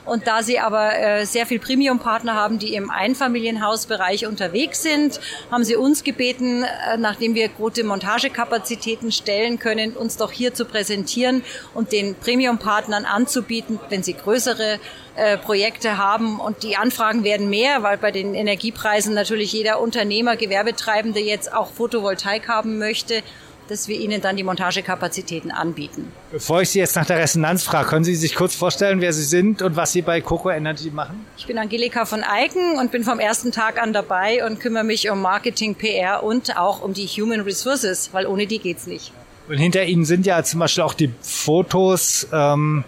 Und da sie aber äh, sehr viel Premium-Partner haben, die im Einfamilienhausbereich unterwegs sind, haben sie uns gebeten, äh, nachdem wir gute Montagekapazitäten stellen können, uns doch hier zu präsentieren und den Premium-Partnern anzubieten, wenn sie größere äh, Projekte haben. Und die Anfragen werden mehr, weil bei den Energiepreisen natürlich jeder Unternehmer, Gewerbetreibende jetzt auch Photovoltaik haben möchte dass wir Ihnen dann die Montagekapazitäten anbieten. Bevor ich Sie jetzt nach der Resonanz frage, können Sie sich kurz vorstellen, wer Sie sind und was Sie bei Coco Energy machen? Ich bin Angelika von Eiken und bin vom ersten Tag an dabei und kümmere mich um Marketing, PR und auch um die Human Resources, weil ohne die geht's nicht. Und hinter Ihnen sind ja zum Beispiel auch die Fotos ähm,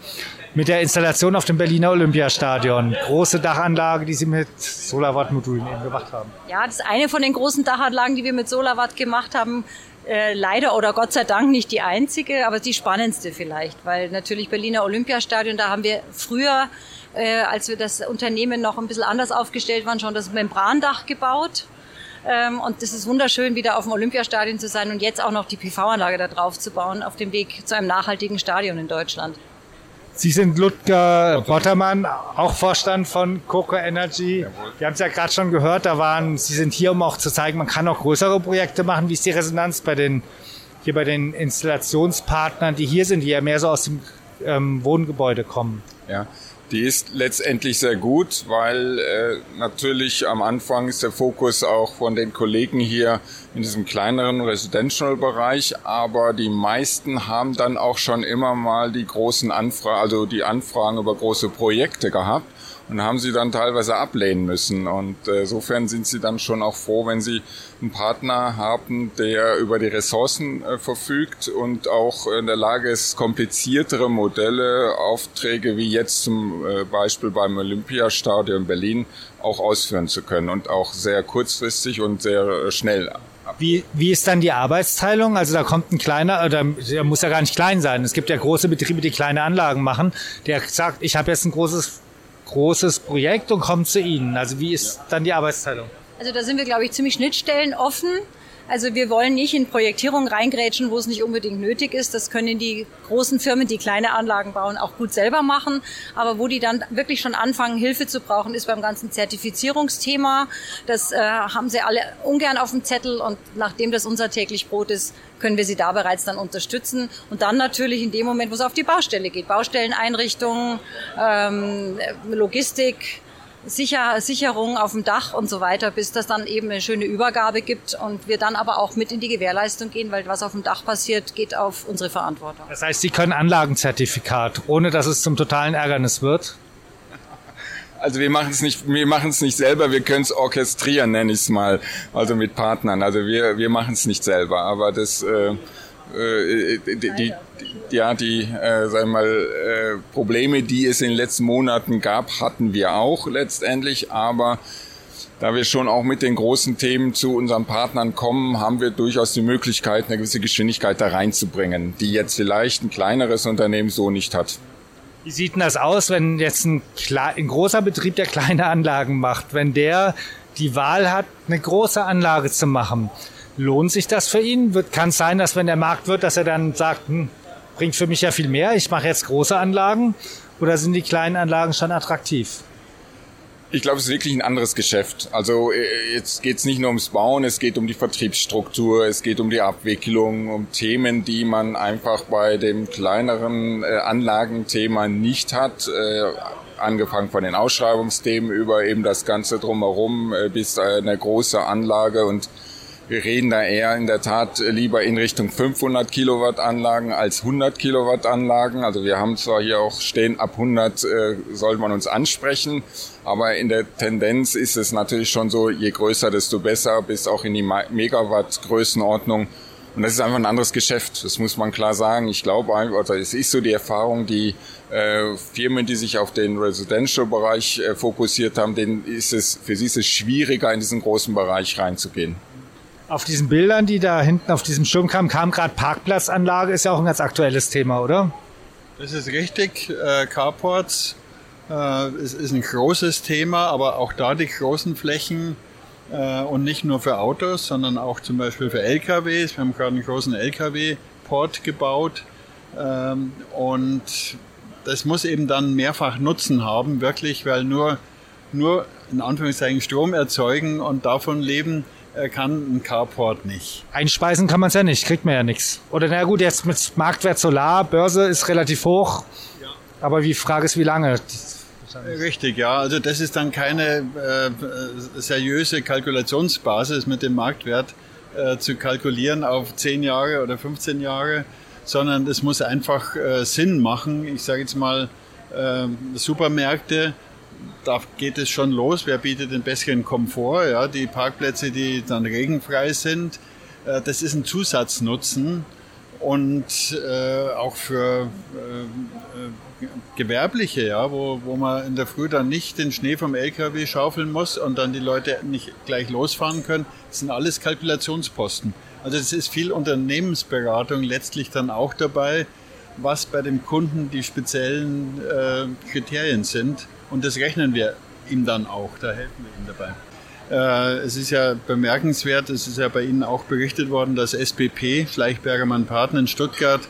mit der Installation auf dem Berliner Olympiastadion. Große Dachanlage, die Sie mit Solarwatt-Modulen eben gemacht haben. Ja, das ist eine von den großen Dachanlagen, die wir mit Solarwatt gemacht haben. Äh, leider oder Gott sei Dank nicht die einzige, aber die spannendste vielleicht, weil natürlich Berliner Olympiastadion, da haben wir früher, äh, als wir das Unternehmen noch ein bisschen anders aufgestellt waren, schon das Membrandach gebaut. Ähm, und es ist wunderschön, wieder auf dem Olympiastadion zu sein und jetzt auch noch die PV-Anlage da drauf zu bauen, auf dem Weg zu einem nachhaltigen Stadion in Deutschland. Sie sind Ludger Bottermann, auch Vorstand von Coco Energy. Jawohl. Wir haben es ja gerade schon gehört, da waren, Sie sind hier, um auch zu zeigen, man kann auch größere Projekte machen. Wie ist die Resonanz bei den, hier bei den Installationspartnern, die hier sind, die ja mehr so aus dem ähm, Wohngebäude kommen? Ja, die ist letztendlich sehr gut, weil äh, natürlich am Anfang ist der Fokus auch von den Kollegen hier in diesem kleineren Residential-Bereich, aber die meisten haben dann auch schon immer mal die großen Anfragen, also die Anfragen über große Projekte gehabt und haben sie dann teilweise ablehnen müssen. Und äh, insofern sind sie dann schon auch froh, wenn sie einen Partner haben, der über die Ressourcen äh, verfügt und auch in der Lage ist, kompliziertere Modelle, Aufträge wie jetzt zum äh, Beispiel beim Olympiastadion Berlin auch ausführen zu können und auch sehr kurzfristig und sehr äh, schnell wie, wie ist dann die Arbeitsteilung? Also da kommt ein kleiner, oder der muss ja gar nicht klein sein. Es gibt ja große Betriebe, die kleine Anlagen machen. Der sagt, ich habe jetzt ein großes großes Projekt und kommt zu Ihnen. Also wie ist dann die Arbeitsteilung? Also da sind wir, glaube ich, ziemlich Schnittstellen offen. Also wir wollen nicht in Projektierung reingrätschen, wo es nicht unbedingt nötig ist. Das können die großen Firmen, die kleine Anlagen bauen, auch gut selber machen. Aber wo die dann wirklich schon anfangen, Hilfe zu brauchen, ist beim ganzen Zertifizierungsthema. Das äh, haben sie alle ungern auf dem Zettel und nachdem das unser täglich Brot ist, können wir sie da bereits dann unterstützen. Und dann natürlich in dem Moment, wo es auf die Baustelle geht. Baustelleneinrichtungen, ähm, Logistik, Sicher, Sicherung auf dem Dach und so weiter, bis das dann eben eine schöne Übergabe gibt und wir dann aber auch mit in die Gewährleistung gehen, weil was auf dem Dach passiert, geht auf unsere Verantwortung. Das heißt, Sie können Anlagenzertifikat, ohne dass es zum totalen Ärgernis wird? Also wir machen es nicht, wir machen es nicht selber, wir können es orchestrieren, nenne ich es mal, also mit Partnern. Also wir, wir machen es nicht selber, aber das äh, äh, die, die, ja, die äh, sagen wir mal, äh, Probleme, die es in den letzten Monaten gab, hatten wir auch letztendlich, aber da wir schon auch mit den großen Themen zu unseren Partnern kommen, haben wir durchaus die Möglichkeit, eine gewisse Geschwindigkeit da reinzubringen, die jetzt vielleicht ein kleineres Unternehmen so nicht hat. Wie sieht denn das aus, wenn jetzt ein, ein großer Betrieb, der kleine Anlagen macht, wenn der die Wahl hat, eine große Anlage zu machen? Lohnt sich das für ihn? kann es sein, dass wenn der Markt wird, dass er dann sagt, hm, bringt für mich ja viel mehr, ich mache jetzt große Anlagen? Oder sind die kleinen Anlagen schon attraktiv? Ich glaube, es ist wirklich ein anderes Geschäft. Also äh, jetzt geht es nicht nur ums Bauen, es geht um die Vertriebsstruktur, es geht um die Abwicklung, um Themen, die man einfach bei dem kleineren äh, Anlagenthema nicht hat. Äh, angefangen von den Ausschreibungsthemen über eben das Ganze drumherum bis eine große Anlage und wir reden da eher in der Tat lieber in Richtung 500 Kilowatt Anlagen als 100 Kilowatt Anlagen. Also wir haben zwar hier auch stehen, ab 100 äh, soll man uns ansprechen, aber in der Tendenz ist es natürlich schon so, je größer, desto besser, bis auch in die Megawatt Größenordnung. Und das ist einfach ein anderes Geschäft, das muss man klar sagen. Ich glaube, oder es ist so die Erfahrung, die äh, Firmen, die sich auf den Residential-Bereich äh, fokussiert haben, denen ist es, für sie ist es schwieriger, in diesen großen Bereich reinzugehen. Auf diesen Bildern, die da hinten auf diesem Schirm kamen, kam gerade Parkplatzanlage, ist ja auch ein ganz aktuelles Thema, oder? Das ist richtig. Äh, Carports äh, ist, ist ein großes Thema, aber auch da die großen Flächen äh, und nicht nur für Autos, sondern auch zum Beispiel für LKWs. Wir haben gerade einen großen LKW-Port gebaut ähm, und das muss eben dann mehrfach Nutzen haben, wirklich, weil nur, nur in Anführungszeichen Strom erzeugen und davon leben kann ein Carport nicht. Einspeisen kann man es ja nicht, kriegt man ja nichts. Oder na gut, jetzt mit Marktwert Solar, Börse ist relativ hoch. Ja. Aber die Frage ist, wie lange? Richtig, ja. Also das ist dann keine äh, seriöse Kalkulationsbasis mit dem Marktwert äh, zu kalkulieren auf 10 Jahre oder 15 Jahre, sondern es muss einfach äh, Sinn machen. Ich sage jetzt mal, äh, Supermärkte, da geht es schon los. Wer bietet den besseren Komfort? Ja, die Parkplätze, die dann regenfrei sind, äh, das ist ein Zusatznutzen und äh, auch für äh, äh, Gewerbliche, ja, wo, wo man in der Früh dann nicht den Schnee vom LKW schaufeln muss und dann die Leute nicht gleich losfahren können. Das sind alles Kalkulationsposten. Also es ist viel Unternehmensberatung letztlich dann auch dabei, was bei dem Kunden die speziellen äh, Kriterien sind. Und das rechnen wir ihm dann auch, da helfen wir ihm dabei. Äh, es ist ja bemerkenswert, es ist ja bei Ihnen auch berichtet worden, dass SBP, Schleichbergermann Partner in Stuttgart,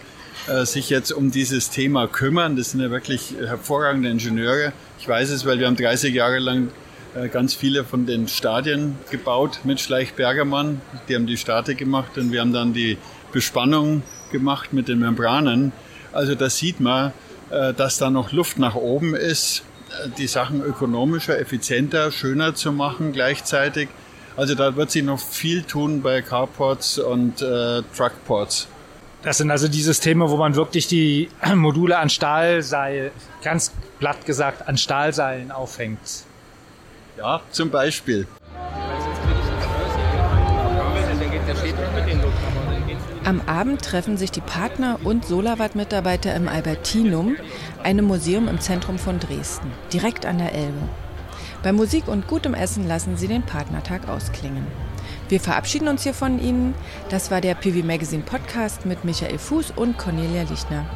äh, sich jetzt um dieses Thema kümmern. Das sind ja wirklich hervorragende Ingenieure. Ich weiß es, weil wir haben 30 Jahre lang äh, ganz viele von den Stadien gebaut mit Schleichbergermann. Die haben die Starte gemacht und wir haben dann die Bespannung gemacht mit den Membranen. Also da sieht man, dass da noch Luft nach oben ist die Sachen ökonomischer, effizienter, schöner zu machen gleichzeitig. Also da wird sich noch viel tun bei Carports und äh, Truckports. Das sind also die Systeme, wo man wirklich die Module an Stahlseil, ganz platt gesagt, an Stahlseilen aufhängt. Ja, zum Beispiel. Am Abend treffen sich die Partner und Solawatt-Mitarbeiter im Albertinum, einem Museum im Zentrum von Dresden, direkt an der Elbe. Bei Musik und gutem Essen lassen sie den Partnertag ausklingen. Wir verabschieden uns hier von Ihnen. Das war der PV Magazine Podcast mit Michael Fuß und Cornelia Lichtner.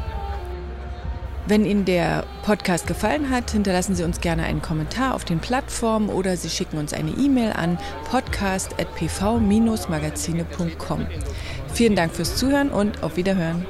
Wenn Ihnen der Podcast gefallen hat, hinterlassen Sie uns gerne einen Kommentar auf den Plattformen oder Sie schicken uns eine E-Mail an podcast.pv-magazine.com. Vielen Dank fürs Zuhören und auf Wiederhören.